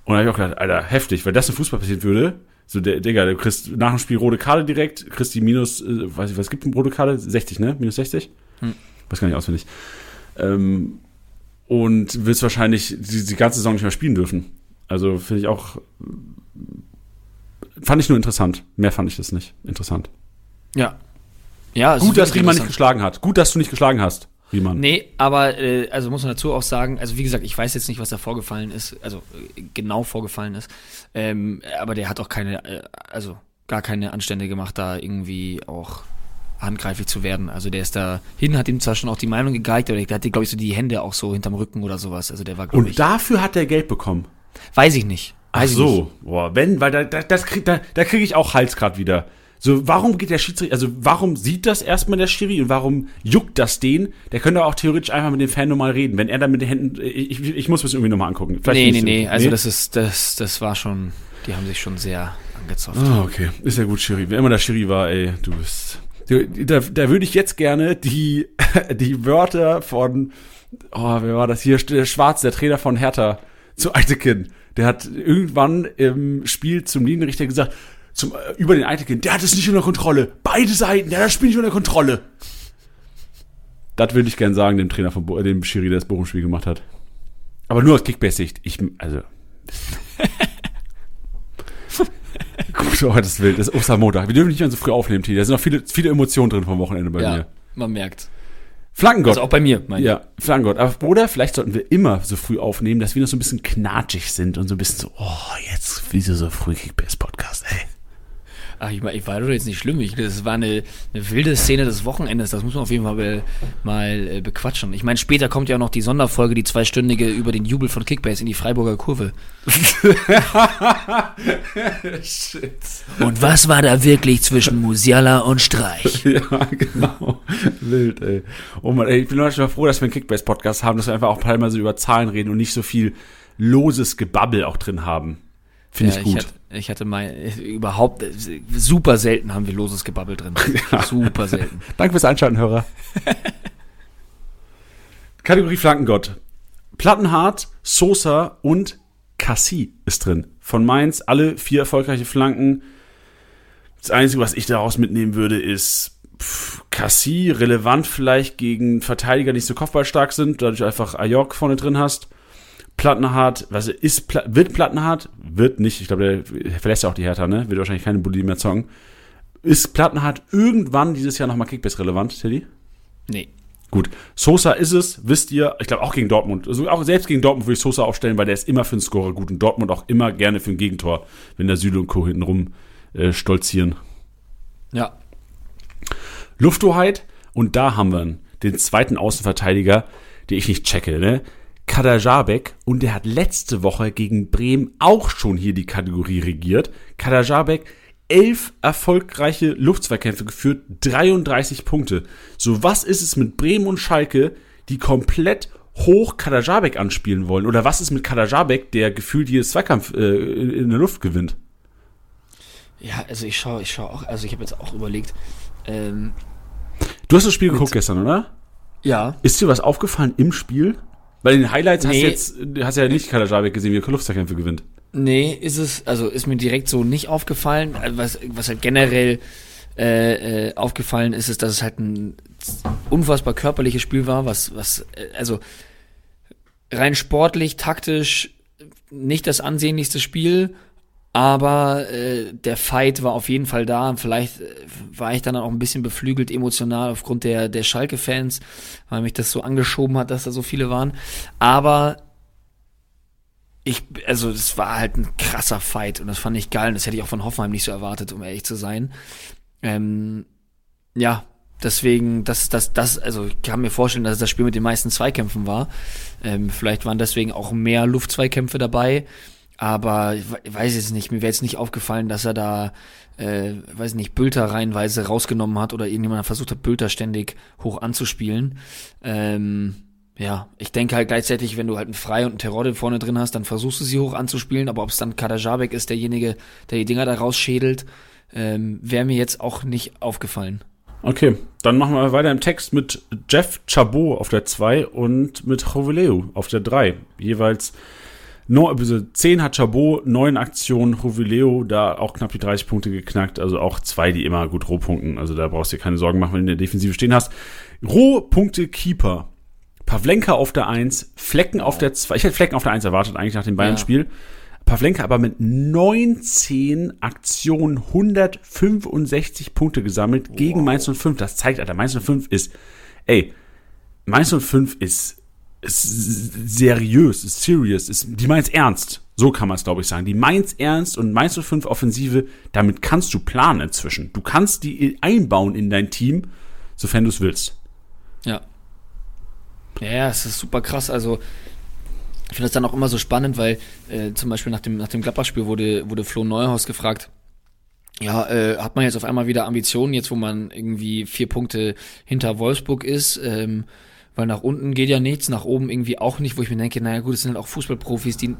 Und da habe ich auch gedacht, Alter, heftig, wenn das im Fußball passiert würde, so der, Digga, du kriegst nach dem Spiel rote Karte direkt, kriegst die minus, äh, weiß ich, was gibt eine rote Karte? 60, ne? Minus 60? Hm. Weiß gar nicht auswendig. Ähm, und wirst wahrscheinlich die, die ganze Saison nicht mehr spielen dürfen. Also finde ich auch, fand ich nur interessant. Mehr fand ich das nicht interessant. Ja. Ja, Gut, dass Riemann nicht geschlagen hat. Gut, dass du nicht geschlagen hast, Riemann. Nee, aber äh, also muss man dazu auch sagen, also wie gesagt, ich weiß jetzt nicht, was da vorgefallen ist, also äh, genau vorgefallen ist, ähm, aber der hat auch keine, äh, also gar keine Anstände gemacht, da irgendwie auch handgreiflich zu werden. Also der ist da hin, hat ihm zwar schon auch die Meinung gegeigt, aber der hatte, glaube ich, so die Hände auch so hinterm Rücken oder sowas. Also der war, glaube Und dafür hat er Geld bekommen. weiß ich nicht. Ach Weiß ich so, boah, wenn, weil da, da, das krieg, da, da kriege ich auch Hals grad wieder. So, warum geht der Schiedsrichter, also warum sieht das erstmal der Schiri und warum juckt das den? Der könnte auch theoretisch einfach mit dem Fan nochmal reden. Wenn er dann mit den Händen, ich, ich, ich muss mir das irgendwie nochmal angucken. Vielleicht Nee, nee, nee, also das ist, das, das war schon, die haben sich schon sehr angezopft. Ah, okay. Ist ja gut, Schiri. Wer immer der Schiri war, ey, du bist. Du, da, da würde ich jetzt gerne die, die Wörter von, oh, wer war das hier? Der Schwarz, der Trainer von Hertha zu Eitekin. Der hat irgendwann im Spiel zum Linienrichter gesagt, zum, äh, über den Eitekin, der hat es nicht unter Kontrolle. Beide Seiten, der hat das Spiel nicht unter Kontrolle. Das würde ich gern sagen, dem Trainer von, Bo- äh, dem Schiri, der das Bochum-Spiel gemacht hat. Aber nur aus Kickbase-Sicht. Ich, also. Gut, oh, das ist wild. Das ist Ostermontag. Wir dürfen nicht mehr so früh aufnehmen, T. Da sind noch viele, viele Emotionen drin vom Wochenende bei ja, mir. man merkt. Flankengott. Also auch bei mir, meine ich. ja, Flankengott. Aber- Oder vielleicht sollten wir immer so früh aufnehmen, dass wir noch so ein bisschen knatschig sind und so ein bisschen so, oh, jetzt wieso so früh Kickbase-Podcast, ey. Ach, ich, mein, ich war doch jetzt nicht schlimm. Ich, das war eine, eine wilde Szene des Wochenendes. Das muss man auf jeden Fall be, mal äh, bequatschen. Ich meine, später kommt ja auch noch die Sonderfolge, die zweistündige über den Jubel von Kickbase in die Freiburger Kurve. Shit. Und was war da wirklich zwischen Musiala und Streich? Ja, genau. Wild, ey. Oh Mann, ey, ich bin manchmal froh, dass wir einen Kickbase-Podcast haben, dass wir einfach auch teilweise über Zahlen reden und nicht so viel loses Gebabbel auch drin haben. Finde Ja, ich gut. hatte, ich hatte mal überhaupt super selten haben wir loses Gebabbel drin. Super selten. Danke fürs Einschalten, Hörer. Kategorie Flankengott. Plattenhart, Sosa und Cassie ist drin. Von Mainz alle vier erfolgreiche Flanken. Das Einzige, was ich daraus mitnehmen würde, ist pff, Cassie, relevant vielleicht gegen Verteidiger, die nicht so kopfballstark sind, dadurch einfach Ajok vorne drin hast. Plattenhart, was ist, wird Plattenhart? Wird nicht, ich glaube, der verlässt ja auch die Hertha, ne? Wird wahrscheinlich keine Bulli mehr zocken. Ist Plattenhardt irgendwann dieses Jahr nochmal Kickbase relevant, Teddy? Nee. Gut. Sosa ist es, wisst ihr, ich glaube auch gegen Dortmund. Also auch selbst gegen Dortmund würde ich Sosa aufstellen, weil der ist immer für einen Scorer gut und Dortmund auch immer gerne für ein Gegentor, wenn der Süle und Co. hinten rum äh, stolzieren. Ja. Lufthoheit und da haben wir den zweiten Außenverteidiger, den ich nicht checke, ne? Kadajabek und der hat letzte Woche gegen Bremen auch schon hier die Kategorie regiert. Kadajabek elf erfolgreiche Luftzweikämpfe geführt, 33 Punkte. So was ist es mit Bremen und Schalke, die komplett hoch Kadajabek anspielen wollen? Oder was ist mit Kadajabek, der gefühlt jedes Zweikampf äh, in, in der Luft gewinnt? Ja, also ich schaue, ich schaue auch, also ich habe jetzt auch überlegt, ähm, Du hast das Spiel geguckt gestern, oder? ja, Ist dir was aufgefallen im Spiel? Weil in den Highlights hast Nee. du jetzt, du hast ja nicht Kalajabek gesehen, wie er Luftzeitkämpfe gewinnt. Nee, ist es, also ist mir direkt so nicht aufgefallen. Also Was, was halt generell äh, äh, aufgefallen ist, ist, dass es halt ein unfassbar körperliches Spiel war, was, was, äh, also rein sportlich, taktisch nicht das ansehnlichste Spiel, aber äh, der Fight war auf jeden Fall da. Und Vielleicht äh, war ich dann auch ein bisschen beflügelt emotional aufgrund der, der Schalke-Fans, weil mich das so angeschoben hat, dass da so viele waren. Aber ich, also es war halt ein krasser Fight und das fand ich geil und das hätte ich auch von Hoffenheim nicht so erwartet, um ehrlich zu sein. Ähm, ja, deswegen, das, das, das, also ich kann mir vorstellen, dass es das Spiel mit den meisten Zweikämpfen war. Ähm, vielleicht waren deswegen auch mehr Luftzweikämpfe dabei, aber ich we- ich weiß jetzt nicht, mir wäre jetzt nicht aufgefallen, dass er da, äh, weiß nicht, Bülter reihenweise rausgenommen hat oder irgendjemand versucht hat, Bülter ständig hoch anzuspielen. Ähm, ja, ich denke halt gleichzeitig, wenn du halt einen Frei und einen Terodde vorne drin hast, dann versuchst du sie hoch anzuspielen, aber ob es dann Kadajabek ist, derjenige, der die Dinger da rausschädelt, ähm, wäre mir jetzt auch nicht aufgefallen. Okay, dann machen wir weiter im Text mit Jeff Chabot auf der 2 und mit Jovileu auf der 3. Jeweils no, also 10 hat Chabot, 9 Aktionen, Jovileu da auch knapp die 30 Punkte geknackt. Also auch zwei, die immer gut Rohpunkten. Also da brauchst du dir keine Sorgen machen, wenn du in der Defensive stehen hast. Rohpunkte Keeper. Pavlenka auf der 1, Flecken auf der 2. Ich hätte Flecken auf der 1 erwartet, eigentlich nach dem Bayern-Spiel. Pavlenka aber mit 19 Aktionen 165 Punkte gesammelt gegen Mainz 05. Das zeigt, Alter, Mainz 05 ist, ey, Mainz 05 ist, ist seriös, ist serious, ist, die meint's ernst. So kann man es, glaube ich, sagen. Die meint's ernst und Mainz 05 Offensive, damit kannst du planen inzwischen. Du kannst die einbauen in dein Team, sofern du es willst. Ja. Ja, es ist super krass. Also, ich finde das dann auch immer so spannend, weil äh, zum Beispiel nach dem, nach dem Gladbach-Spiel wurde, wurde Flo Neuhaus gefragt, ja, äh, hat man jetzt auf einmal wieder Ambitionen, jetzt wo man irgendwie vier Punkte hinter Wolfsburg ist, ähm, weil nach unten geht ja nichts, nach oben irgendwie auch nicht, wo ich mir denke, naja gut, es sind halt auch Fußballprofis, die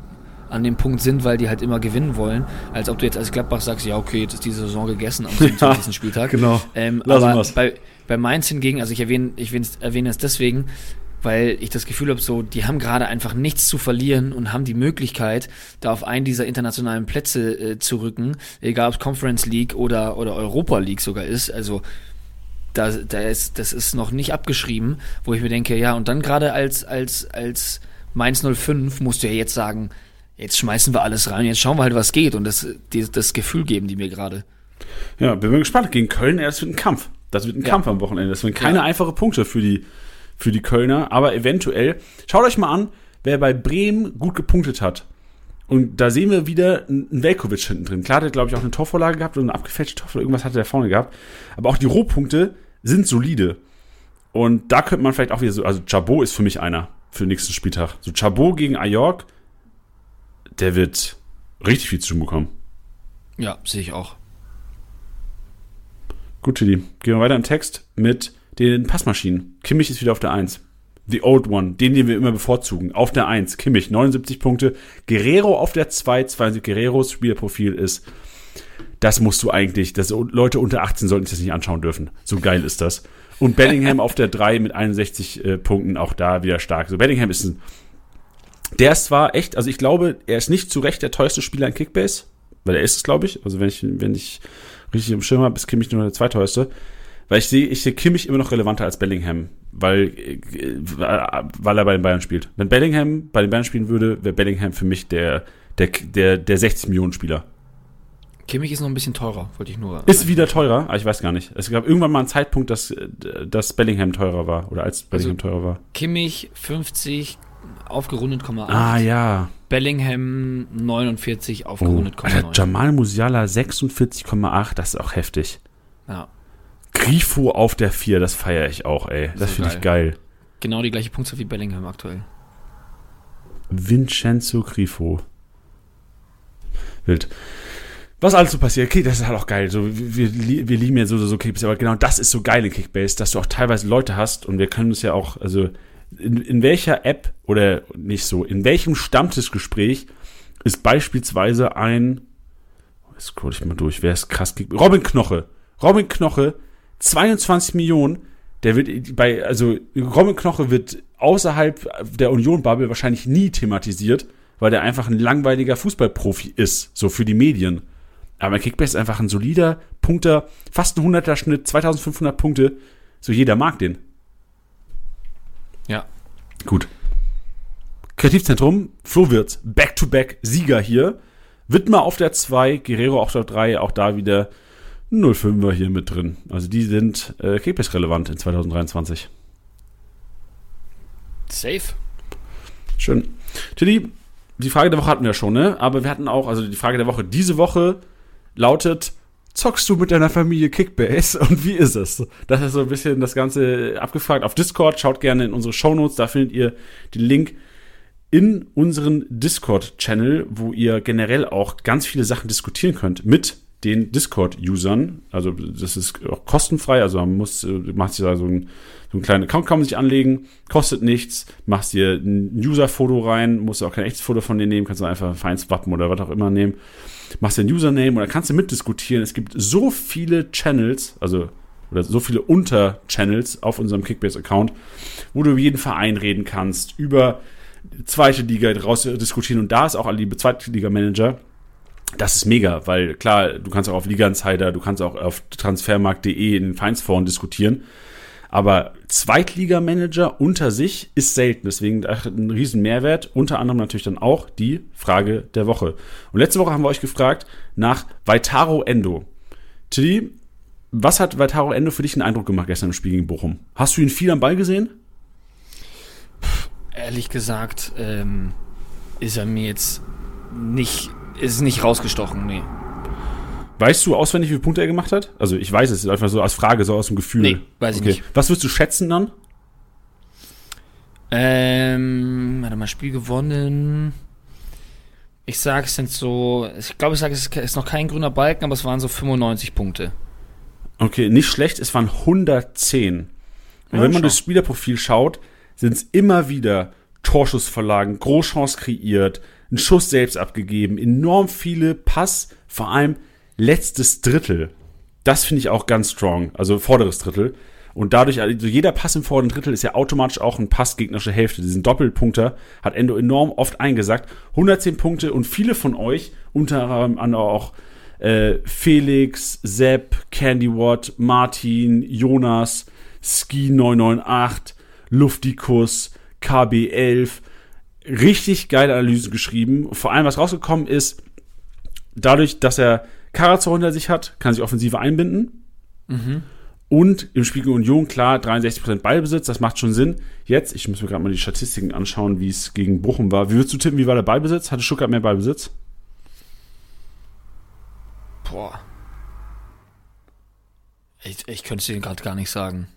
an dem Punkt sind, weil die halt immer gewinnen wollen, als ob du jetzt als Gladbach sagst, ja okay, jetzt ist diese Saison gegessen am 27. Spieltag. genau. Ähm, Lassen aber wir's. bei, bei Mainz hingegen, also ich erwähne, ich erwähne- es deswegen, weil ich das Gefühl habe, so, die haben gerade einfach nichts zu verlieren und haben die Möglichkeit, da auf einen dieser internationalen Plätze äh, zu rücken, egal ob es Conference League oder, oder Europa League sogar ist. Also da, da ist, das ist noch nicht abgeschrieben, wo ich mir denke, ja, und dann gerade als, als, als Mainz 05 musst du ja jetzt sagen, jetzt schmeißen wir alles rein, jetzt schauen wir halt, was geht und das, die, das Gefühl geben die mir gerade. Ja, bin mal gespannt. Gegen Köln, ja, das wird ein Kampf. Das wird ein Ja. Kampf am Wochenende. Das sind keine Ja. einfache Punkte für die, für die Kölner, aber eventuell. Schaut euch mal an, wer bei Bremen gut gepunktet hat. Und da sehen wir wieder einen Velkovic hinten drin. Klar, der hat, glaube ich, auch eine Torvorlage gehabt oder eine abgefälschte Torvorlage. Irgendwas hat er da vorne gehabt. Aber auch die Rohpunkte sind solide. Und da könnte man vielleicht auch wieder so, also Chabot ist für mich einer für den nächsten Spieltag. So Chabot gegen Ajork, der wird richtig viel zu tun bekommen. Ja, sehe ich auch. Gut, Tilly. Gehen wir weiter im Text mit den Passmaschinen. Kimmich ist wieder auf der 1. The Old One, den, den wir immer bevorzugen. Auf der 1. Kimmich, 79 Punkte. Guerrero auf der 2. 72 Guerreros Spielerprofil ist. Das musst du eigentlich, das, Leute unter 18 sollten sich das nicht anschauen dürfen. So geil ist das. Und Bellingham auf der 3 mit 61 äh, Punkten, auch da wieder stark. So, Bellingham ist ein, der ist zwar echt, also ich glaube, er ist nicht zu Recht der teuerste Spieler in Kickbase, weil er ist es, glaube ich. Also wenn ich, wenn ich richtig im Schirm habe, ist Kimmich nur der zweiteuerste. Weil ich sehe, ich sehe Kimmich immer noch relevanter als Bellingham, weil, äh, weil er bei den Bayern spielt. Wenn Bellingham bei den Bayern spielen würde, wäre Bellingham für mich der, der, der, der 60 Millionen Spieler. Kimmich ist noch ein bisschen teurer, wollte ich nur. Ist wieder teurer, aber ich weiß gar nicht. Es gab irgendwann mal einen Zeitpunkt, dass, dass Bellingham teurer war oder als Bellingham teurer war. Kimmich 50 aufgerundet, 8. Ah ja. Bellingham 49 Oh, aufgerundet, Alter, 9. Jamal Musiala 46,8, das ist auch heftig. Ja, Grifo auf der 4, das feiere ich auch, ey. Das So finde ich geil. genau die gleiche Punktzahl wie Bellingham aktuell. Vincenzo Grifo. Wild. Was alles so passiert, okay, das ist halt auch geil. So, wir, wir lieben ja so, so Kickbase, aber genau das ist so geil in Kickbase, dass du auch teilweise Leute hast und wir können es ja auch, also in, in welcher App oder nicht so, in welchem Stammtischgespräch ist beispielsweise ein scroll ich mal durch. Wer ist krass? Robin Knoche. Robin Knoche, 22 Millionen. Der wird bei, also Robin Knoche wird außerhalb der Union-Bubble wahrscheinlich nie thematisiert, weil der einfach ein langweiliger Fußballprofi ist, so für die Medien. Aber Kickbase ist einfach ein solider Punkter, fast ein 100er Schnitt, 2500 Punkte. So jeder mag den. Ja. Gut. Kreativzentrum, Flo Wirtz, Back-to-Back Sieger hier. Wittmer auf der 2, Guerrero auf der 3, auch da wieder 05er hier mit drin. Also die sind äh, Kickbase relevant in 2023. Safe. Schön. Tilly, die Frage der Woche hatten wir schon, ne? Aber wir hatten auch, also die Frage der Woche diese Woche lautet, zockst du mit deiner Familie Kickbase? Und wie ist es? Das ist so ein bisschen das Ganze abgefragt auf Discord. Schaut gerne in unsere Shownotes, da findet ihr den Link in unseren Discord-Channel, wo ihr generell auch ganz viele Sachen diskutieren könnt mit den Discord-Usern. Also das ist auch kostenfrei, also man muss, macht sich da so ein, so einen kleinen Account kann man sich anlegen, kostet nichts, machst dir ein User-Foto rein, musst auch kein echtes Foto von dir nehmen, kannst du einfach ein feines Wappen oder was auch immer nehmen, machst dir ein Username oder kannst du mitdiskutieren. Es gibt so viele Channels, also oder so viele Unter-Channels auf unserem Kickbase-Account, wo du über jeden Verein reden kannst, über zweite Liga raus diskutieren und da ist auch liebe zweite Liga Manager. Das ist mega, weil klar, du kannst auch auf Liga Insider, du kannst auch auf transfermarkt.de in den Vereinsforen diskutieren. Aber Zweitligamanager unter sich ist selten, deswegen ein riesen Mehrwert. Unter anderem natürlich dann auch die Frage der Woche. Und letzte Woche haben wir euch gefragt nach Vaitaro Endo. Tilly, was hat Vaitaro Endo für dich einen Eindruck gemacht gestern im Spiel gegen Bochum? Hast du ihn viel am Ball gesehen? Ehrlich gesagt, ähm, ist er mir jetzt nicht, ist nicht rausgestochen, nee. Weißt du auswendig, wie viele Punkte er gemacht hat? Also ich weiß es, einfach so als Frage, so aus dem Gefühl. Nee, weiß ich nicht. Was würdest du schätzen dann? Ähm, warte mal, Spiel gewonnen. Ich sag, es sind so, ich glaube, ich sage, es ist noch kein grüner Balken, aber es waren so 95 Punkte. Okay, nicht schlecht, es waren 110. Und Ja, wenn man das Spielerprofil schaut, sind es immer wieder Torschussverlagen, Großchance kreiert, einen Schuss selbst abgegeben, enorm viele Pass, vor allem letztes Drittel. Das finde ich auch ganz strong, also vorderes Drittel. Und dadurch, also jeder Pass im vorderen Drittel ist ja automatisch auch ein Pass gegnerische Hälfte. Diesen Doppelpunkter hat Endo enorm oft eingesagt. 110 Punkte und viele von euch, unter anderem auch äh, Felix, Sepp, Candy Watt, Martin, Jonas, Ski 998, Luftikus, KB11. Richtig geile Analysen geschrieben. Vor allem, was rausgekommen ist, dadurch, dass er Karazor hinter sich hat, kann sich Offensive einbinden. Und im Spiel gegen Union, klar, 63% Ballbesitz, das macht schon Sinn. Jetzt, ich muss mir gerade mal die Statistiken anschauen, wie es gegen Bochum war. Wie würdest du tippen, wie war der Ballbesitz? Hatte Stuttgart mehr Ballbesitz? Boah. Ich, ich könnte es dir gerade gar nicht sagen.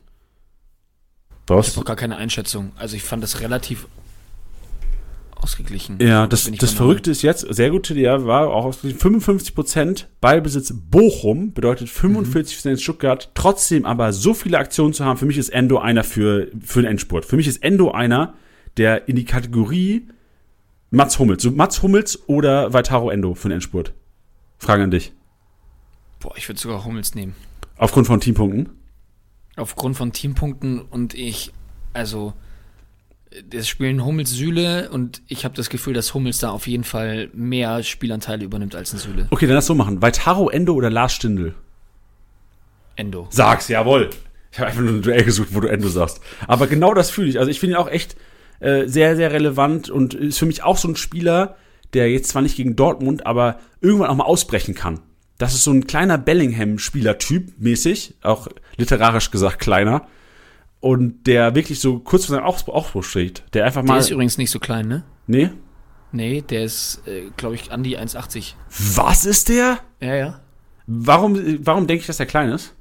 Was? Noch gar keine Einschätzung. Also ich fand das relativ ausgeglichen. Ja, das, ich das der Verrückte ist jetzt, sehr gut, ja, war auch aus 55% Ballbesitz Bochum, bedeutet 45% Stuttgart, trotzdem aber so viele Aktionen zu haben, für mich ist Endo einer für, für den Endspurt. Für mich ist Endo einer, der in die Kategorie Mats Hummels, so Mats Hummels oder Vaitaro Endo für den Endspurt. Frage an dich. Boah, ich würde sogar Hummels nehmen. Aufgrund von Teampunkten? Aufgrund von Teampunkten und ich, also das spielen Hummels Süle und ich habe das Gefühl, dass Hummels da auf jeden Fall mehr Spielanteile übernimmt als ein Süle. Okay, dann lass so machen. Vaitaro Endo oder Lars Stindl? Endo. Sag's, jawohl. Ich habe einfach nur ein Duell gesucht, wo du Endo sagst. Aber genau das fühle ich. Also ich finde ihn auch echt äh, sehr, sehr relevant und ist für mich auch so ein Spieler, der jetzt zwar nicht gegen Dortmund, aber irgendwann auch mal ausbrechen kann. Das ist so ein kleiner Bellingham-Spielertyp mäßig, auch literarisch gesagt kleiner. Und der wirklich so kurz vor seinem Aufbruch steht. Der einfach Der mal. ist übrigens nicht so klein, ne? Nee? Nee, der ist, äh, glaube ich, an die 1,80. Was ist der? Ja, ja. Warum, warum denke ich, dass der klein ist?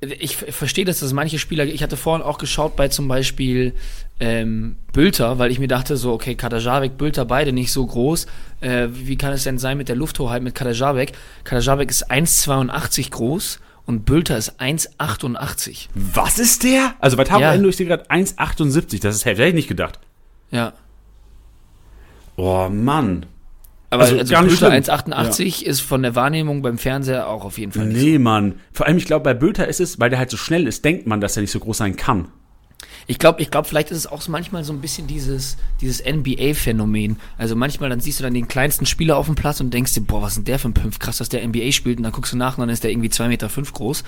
Ich verstehe, dass das manche Spieler, ich hatte vorhin auch geschaut bei zum Beispiel ähm, Bülter, weil ich mir dachte so, okay, Kadajavek, Bülter, beide nicht so groß. Äh, wie kann es denn sein mit der Lufthoheit mit Kadajavek? Kadajavek ist 1,82 groß und Bülter ist 1,88. Was ist der? Also bei Taro Ja. Ich sehe gerade 1,78. Das ist heftig. Hätte ich nicht gedacht. Ja. Oh Mann. Aber Also, also, Bülter schlimm. 1,88 ist von der Wahrnehmung beim Fernseher auch auf jeden Fall nicht so. Nee, Mann. Vor allem, ich glaube, bei Bülter ist es, weil der halt so schnell ist, denkt man, dass er nicht so groß sein kann. Ich glaube, ich glaub, vielleicht ist es auch manchmal so ein bisschen dieses, dieses NBA-Phänomen. Also manchmal, dann siehst du dann den kleinsten Spieler auf dem Platz und denkst dir, boah, was ist denn der für ein Pimpf? Krass, dass der NBA spielt. Und dann guckst du nach und dann ist der irgendwie 2,5 Meter fünf groß.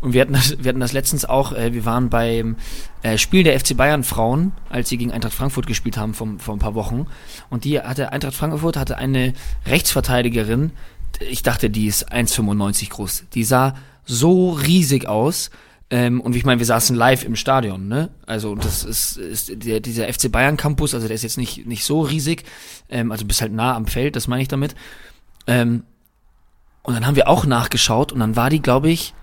Und wir hatten das, wir hatten das letztens auch, äh, wir waren beim äh, Spiel der FC Bayern Frauen, als sie gegen Eintracht Frankfurt gespielt haben vor, vor ein paar Wochen. Und die hatte, Eintracht Frankfurt hatte eine Rechtsverteidigerin, ich dachte, die ist 1,95 groß. Die sah so riesig aus. Ähm, und ich meine, wir saßen live im Stadion, ne? Also das ist, ist der, dieser FC Bayern Campus, also der ist jetzt nicht, nicht so riesig, ähm, also bist halt nah am Feld, das meine ich damit. Ähm, und dann haben wir auch nachgeschaut und dann war die, glaube ich,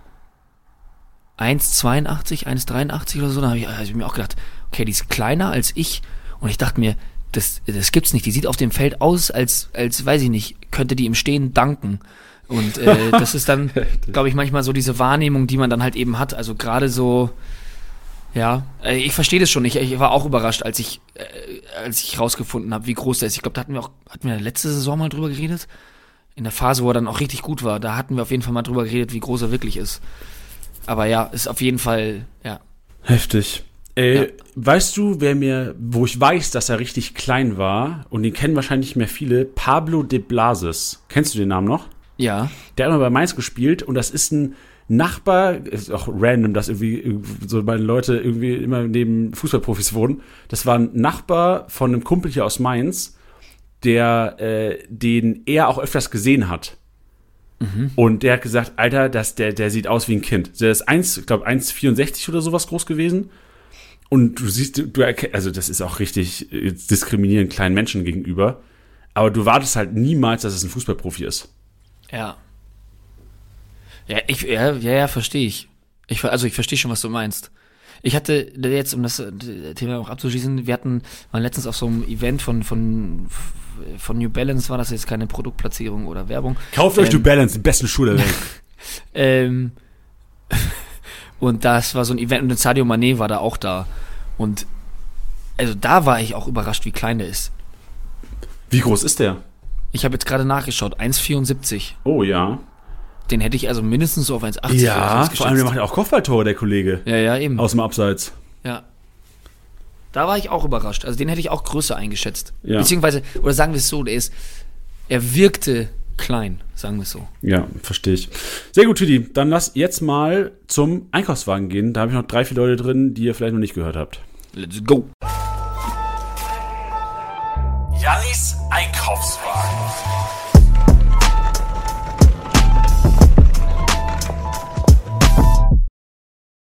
1,82, 1,83 oder so. Da habe ich, hab ich mir auch gedacht, okay, die ist kleiner als ich. Und ich dachte mir, das, das gibt's nicht. Die sieht auf dem Feld aus, als, als, weiß ich nicht, könnte die im Stehen danken. Und äh, das ist dann, glaube ich, manchmal so diese Wahrnehmung, die man dann halt eben hat. Also gerade so, ja, äh, ich verstehe das schon. Ich, ich war auch überrascht, als ich, äh, als ich rausgefunden habe, wie groß der ist. Ich glaube, da hatten wir auch, hatten wir letzte Saison mal drüber geredet. In der Phase, wo er dann auch richtig gut war, da hatten wir auf jeden Fall mal drüber geredet, wie groß er wirklich ist. Aber ja, ist auf jeden Fall, ja. Heftig. Äh, Ja. Weißt du, wer mir, wo ich weiß, dass er richtig klein war, und den kennen wahrscheinlich mehr viele, Pablo de Blasis. Kennst du den Namen noch? Ja. Der hat mal bei Mainz gespielt und das ist ein Nachbar, ist auch random, dass irgendwie so meine Leute irgendwie immer neben Fußballprofis wohnen. Das war ein Nachbar von einem Kumpel hier aus Mainz, der äh, den er auch öfters gesehen hat. Und der hat gesagt, Alter, das, der, der sieht aus wie ein Kind. Der ist 1, ich glaube 1,64 oder sowas groß gewesen. Und du siehst, du, du erkennst, also das ist auch richtig äh, diskriminierend kleinen Menschen gegenüber. Aber du wartest halt niemals, dass es ein Fußballprofi ist. Ja. Ja, ich, ja, ja, ja verstehe ich. ich. Also ich verstehe schon, was du meinst. Ich hatte jetzt, um das äh, Thema auch abzuschließen, wir hatten waren letztens auf so einem Event von, von, von New Balance, war das jetzt keine Produktplatzierung oder Werbung. Kauft euch Ähm, New Balance, den besten Schuh der Welt. Ähm, und das war so ein Event und Sadio Mané war da auch da. Und also da war ich auch überrascht, wie klein der ist. Wie groß ist der? Ich habe jetzt gerade nachgeschaut, 1,74. Oh ja. Den hätte ich also mindestens so auf 1,80 oder Ja, vor allem der macht ja auch Kopfballtore, der Kollege. Ja, ja, eben. Aus dem Abseits. Ja. Da war ich auch überrascht. Also den hätte ich auch größer eingeschätzt. Ja. Beziehungsweise, oder sagen wir es so, der ist, er wirkte klein, sagen wir es so. Ja, verstehe ich. Sehr gut, Tüdi. Dann lass jetzt mal zum Einkaufswagen gehen. Da habe ich noch drei, vier Leute drin, die ihr vielleicht noch nicht gehört habt. Let's go. Jannis Einkaufswagen.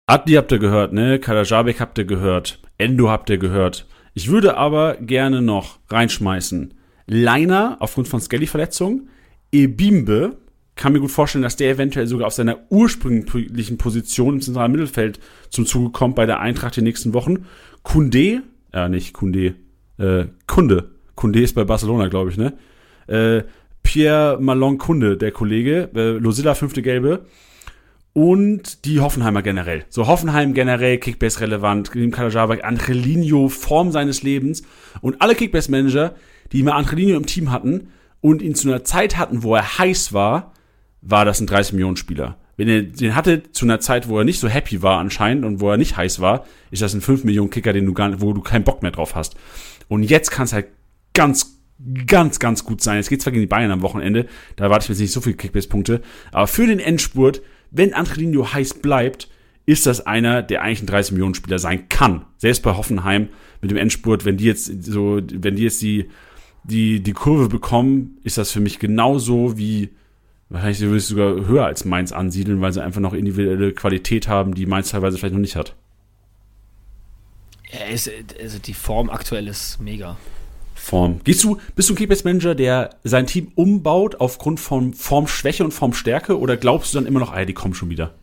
Adli habt ihr gehört, ne? Kalajabek habt ihr gehört. Endo habt ihr gehört. Ich würde aber gerne noch reinschmeißen. Leiner aufgrund von Skelly-Verletzung. Ebimbe. Kann mir gut vorstellen, dass der eventuell sogar auf seiner ursprünglichen Position im zentralen Mittelfeld zum Zuge kommt bei der Eintracht die nächsten Wochen. Kunde, äh, nicht Kunde, äh, Kunde. Kunde ist bei Barcelona, glaube ich, ne? Äh, Pierre Malon Kunde, der Kollege, äh, Losilla fünfte Gelbe und die Hoffenheimer generell. So Hoffenheim generell, Kickbase relevant, neben Kalajabak, Angelino, Form seines Lebens und alle Kickbase-Manager, die mal Angelino im Team hatten und ihn zu einer Zeit hatten, wo er heiß war, war das ein 30-Millionen-Spieler. Wenn ihr den hattet zu einer Zeit, wo er nicht so happy war anscheinend und wo er nicht heiß war, ist das ein 5-Millionen-Kicker, den du gar, wo du keinen Bock mehr drauf hast. Und jetzt kann es halt ganz, ganz, ganz gut sein. Jetzt geht zwar gegen die Bayern am Wochenende, da warte ich mir jetzt nicht so viele Kickbase-Punkte, aber für den Endspurt, wenn Angelino heiß bleibt, ist das einer, der eigentlich ein 30-Millionen-Spieler sein kann. Selbst bei Hoffenheim mit dem Endspurt, wenn die jetzt so, wenn die jetzt die, die, die Kurve bekommen, ist das für mich genauso wie, wahrscheinlich würde ich sogar höher als Mainz ansiedeln, weil sie einfach noch individuelle Qualität haben, die Mainz teilweise vielleicht noch nicht hat. Ist, also die Form aktuell ist mega. Form. Gehst du, bist du ein Kickbase-Manager, der sein Team umbaut aufgrund von Formschwäche und Formstärke oder glaubst du dann immer noch, ah, die kommen schon wieder?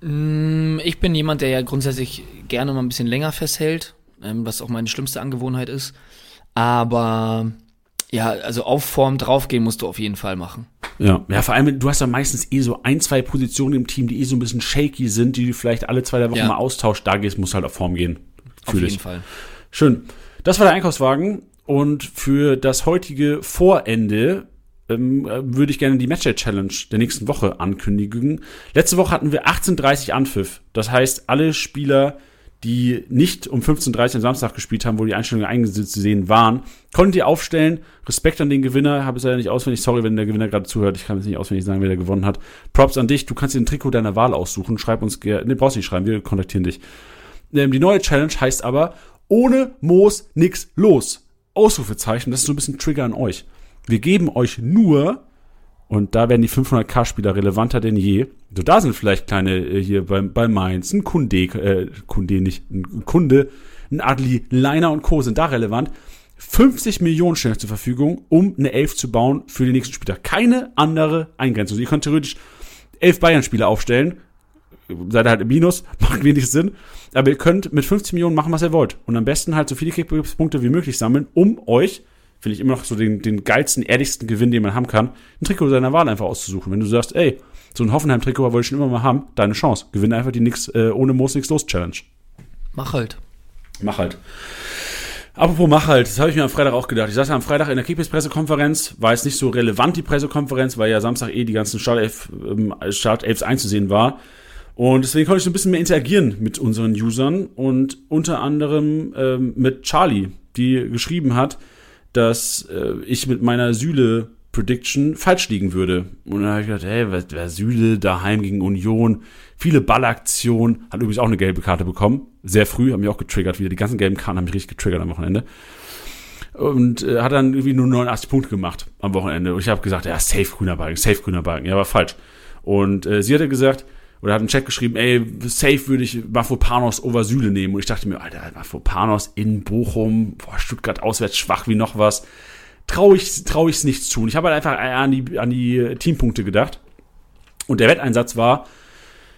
Mm, Ich bin jemand, der ja grundsätzlich gerne mal ein bisschen länger festhält, ähm, was auch meine schlimmste Angewohnheit ist. Aber ja, also auf Form draufgehen musst du auf jeden Fall machen. Ja. Ja, vor allem, du hast ja meistens eh so ein, zwei Positionen im Team, die eh so ein bisschen shaky sind, die du vielleicht alle zwei drei Wochen Ja. mal austauscht. Da gehst, musst halt auf Form gehen. Auf jeden ich. Fall. Schön. Das war der Einkaufswagen. Und für das heutige Vorende ähm, würde ich gerne die Matchday Challenge der nächsten Woche ankündigen. Letzte Woche hatten wir 18.30 Anpfiff. Das heißt, alle Spieler, die nicht um 15.30 am Samstag gespielt haben, wo die Einstellungen eingesehen waren, konntet ihr aufstellen. Respekt an den Gewinner, habe es leider nicht auswendig. Sorry, wenn der Gewinner gerade zuhört. Ich kann jetzt nicht auswendig sagen, wer der gewonnen hat. Props an dich. Du kannst dir ein Trikot deiner Wahl aussuchen. Schreib uns gerne. Ne, brauchst nicht schreiben. Wir kontaktieren dich. Ähm, die neue Challenge heißt aber, ohne Moos nix los. Ausrufezeichen. Das ist so ein bisschen Trigger an euch. Wir geben euch nur und da werden die 500k-Spieler relevanter denn je. So, da sind vielleicht kleine äh, hier bei, bei Mainz, ein Kunde, äh, Kunde nicht, ein Kunde, ein Adli, Leiner und Co. sind da relevant. 50 Millionen stellen euch zur Verfügung, um eine Elf zu bauen für die nächsten Spieler. Keine andere Eingrenzung. Also ihr könnt theoretisch elf Bayern-Spieler aufstellen. Seid ihr halt im Minus, macht wenig Sinn. Aber ihr könnt mit 50 Millionen machen, was ihr wollt. Und am besten halt so viele Kickbacks-Punkte wie möglich sammeln, um euch finde ich immer noch so den, den geilsten, ehrlichsten Gewinn, den man haben kann, ein Trikot seiner Wahl einfach auszusuchen. Wenn du sagst, ey, so ein Hoffenheim-Trikot wollte ich schon immer mal haben, deine Chance. Gewinne einfach die nix, äh, ohne Moos nix los Challenge. Mach halt. Mach halt. Apropos mach halt, das habe ich mir am Freitag auch gedacht. Ich saß ja am Freitag in der Kickbase-Pressekonferenz, war jetzt nicht so relevant, die Pressekonferenz, weil ja Samstag eh die ganzen Startelf, ähm, Startelfs einzusehen war. Und deswegen konnte ich so ein bisschen mehr interagieren mit unseren Usern und unter anderem ähm, mit Charlie, die geschrieben hat, dass äh, ich mit meiner Süle Prediction falsch liegen würde. Und dann habe ich gedacht, hey, wer Süle daheim gegen Union, viele Ballaktionen, hat übrigens auch eine gelbe Karte bekommen. Sehr früh, haben mich auch getriggert wieder. Die ganzen gelben Karten haben mich richtig getriggert am Wochenende. Und äh, hat dann irgendwie nur 89 Punkte gemacht am Wochenende. Und ich habe gesagt, ja, safe grüner Balken, safe grüner Balken. Ja, war falsch. Und äh, sie hatte gesagt, oder hat einen Chat geschrieben, ey, safe würde ich Mafopanos over Süle nehmen. Und ich dachte mir, Alter, Mafopanos in Bochum, boah, Stuttgart auswärts schwach wie noch was. Traue ich trau ich's nicht zu. Und ich habe halt einfach an die, an die Teampunkte gedacht. Und der Wetteinsatz war,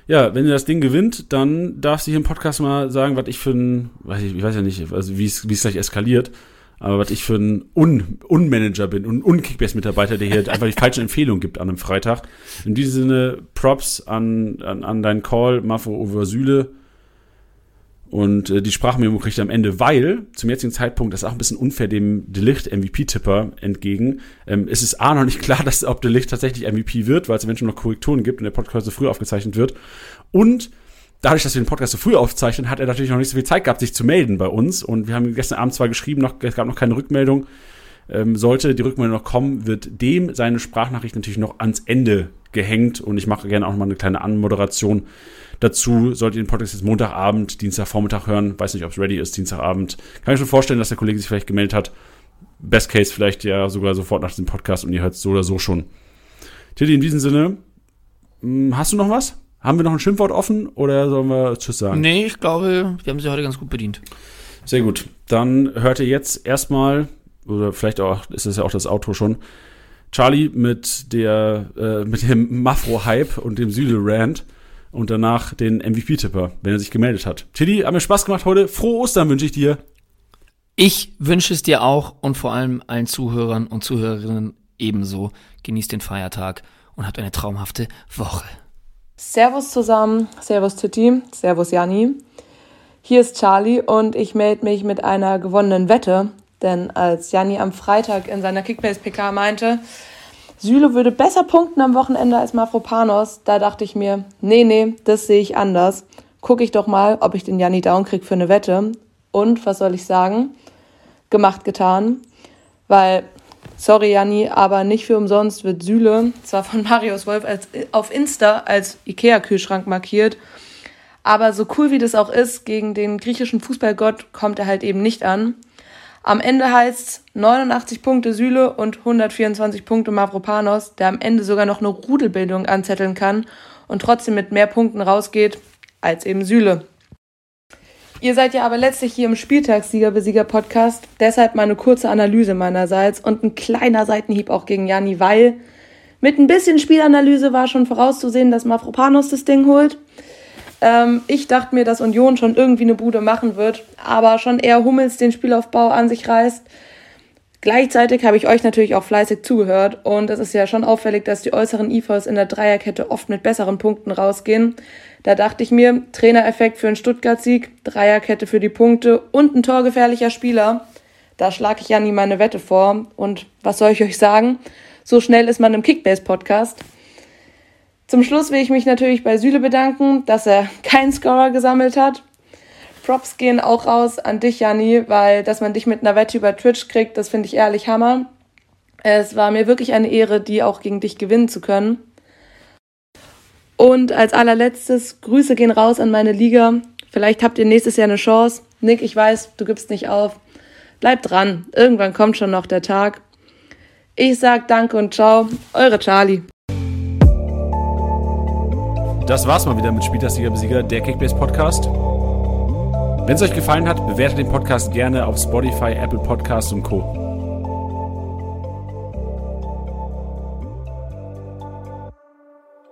ja, wenn ihr das Ding gewinnt, dann darfst du hier im Podcast mal sagen, was ich für ein, weiß ich, ich weiß ja nicht, also wie es gleich eskaliert. Aber was ich für ein Un Unmanager bin und Unkickbase-Mitarbeiter, der hier einfach die falschen Empfehlungen gibt an einem Freitag. In diesem Sinne, Props an, an, an deinen Call, Mafo over Süle. Und äh, die Sprachmemo kriegt am Ende, weil zum jetzigen Zeitpunkt, das ist auch ein bisschen unfair dem Delicht MVP-Tipper entgegen, ähm, ist es A noch nicht klar, dass ob Delicht tatsächlich MVP wird, weil es eventuell noch Korrekturen gibt und der Podcast so früh aufgezeichnet wird. Und dadurch, dass wir den Podcast so früh aufzeichnen, hat er natürlich noch nicht so viel Zeit gehabt, sich zu melden bei uns. Und wir haben gestern Abend zwar geschrieben, noch, es gab noch keine Rückmeldung. Ähm, sollte die Rückmeldung noch kommen, wird dem seine Sprachnachricht natürlich noch ans Ende gehängt. Und ich mache gerne auch noch mal eine kleine Anmoderation dazu. Solltet ihr den Podcast jetzt Montagabend, Dienstagvormittag hören, weiß nicht, ob es ready ist, Dienstagabend, kann ich mir vorstellen, dass der Kollege sich vielleicht gemeldet hat. Best Case vielleicht ja sogar sofort nach dem Podcast und ihr hört es so oder so schon. Tilly, in diesem Sinne, hm, hast du noch was? Haben wir noch ein Schimpfwort offen oder sollen wir Tschüss sagen? Nee, ich glaube, wir haben sie heute ganz gut bedient. Sehr gut. Dann hört ihr jetzt erstmal, oder vielleicht auch, ist es ja auch das Outro schon, Charlie mit der, äh, mit dem Mafro-Hype und dem Süle-Rant und danach den MVP-Tipper, wenn er sich gemeldet hat. Tilly, hat mir Spaß gemacht heute. Frohe Ostern wünsche ich dir. Ich wünsche es dir auch und vor allem allen Zuhörern und Zuhörerinnen ebenso. Genießt den Feiertag und habt eine traumhafte Woche. Servus zusammen, Servus Titi, Servus Jani. Hier ist Charlie und ich melde mich mit einer gewonnenen Wette, denn als Jani am Freitag in seiner Kickbase-PK meinte, Süle würde besser punkten am Wochenende als Mafropanos, da dachte ich mir, nee, nee, das sehe ich anders. Gucke ich doch mal, ob ich den Janni down krieg für eine Wette. Und, was soll ich sagen? Gemacht, getan. Weil Sorry, Janni, aber nicht für umsonst wird Süle zwar von Marius Wolf als, auf Insta als Ikea-Kühlschrank markiert, aber so cool wie das auch ist, gegen den griechischen Fußballgott kommt er halt eben nicht an. Am Ende heißt 89 Punkte Süle und 124 Punkte Mavropanos, der am Ende sogar noch eine Rudelbildung anzetteln kann und trotzdem mit mehr Punkten rausgeht als eben Süle. Ihr seid ja aber letztlich hier im Spieltagssieger-Besieger-Podcast. Deshalb mal eine kurze Analyse meinerseits und ein kleiner Seitenhieb auch gegen Jani, weil mit ein bisschen Spielanalyse war schon vorauszusehen, dass Mafropanos das Ding holt. Ähm, ich dachte mir, dass Union schon irgendwie eine Bude machen wird, aber schon eher Hummels den Spielaufbau an sich reißt. Gleichzeitig habe ich euch natürlich auch fleißig zugehört und es ist ja schon auffällig, dass die äußeren IVs in der Dreierkette oft mit besseren Punkten rausgehen. Da dachte ich mir, Trainereffekt für einen Stuttgart-Sieg, Dreierkette für die Punkte und ein torgefährlicher Spieler. Da schlage ich ja nie meine Wette vor. Und was soll ich euch sagen? So schnell ist man im Kickbase-Podcast. Zum Schluss will ich mich natürlich bei Süle bedanken, dass er keinen Scorer gesammelt hat. Props gehen auch raus an dich, Janni, weil dass man dich mit einer Wette über Twitch kriegt, das finde ich ehrlich Hammer. Es war mir wirklich eine Ehre, die auch gegen dich gewinnen zu können. Und als allerletztes, Grüße gehen raus an meine Liga. Vielleicht habt ihr nächstes Jahr eine Chance. Nick, ich weiß, du gibst nicht auf. Bleib dran. Irgendwann kommt schon noch der Tag. Ich sag Danke und Ciao. Eure Charlie. Das war's mal wieder mit Spieltagssieger Besieger, der Kickbase Podcast. Wenn es euch gefallen hat, bewertet den Podcast gerne auf Spotify, Apple Podcasts und Co.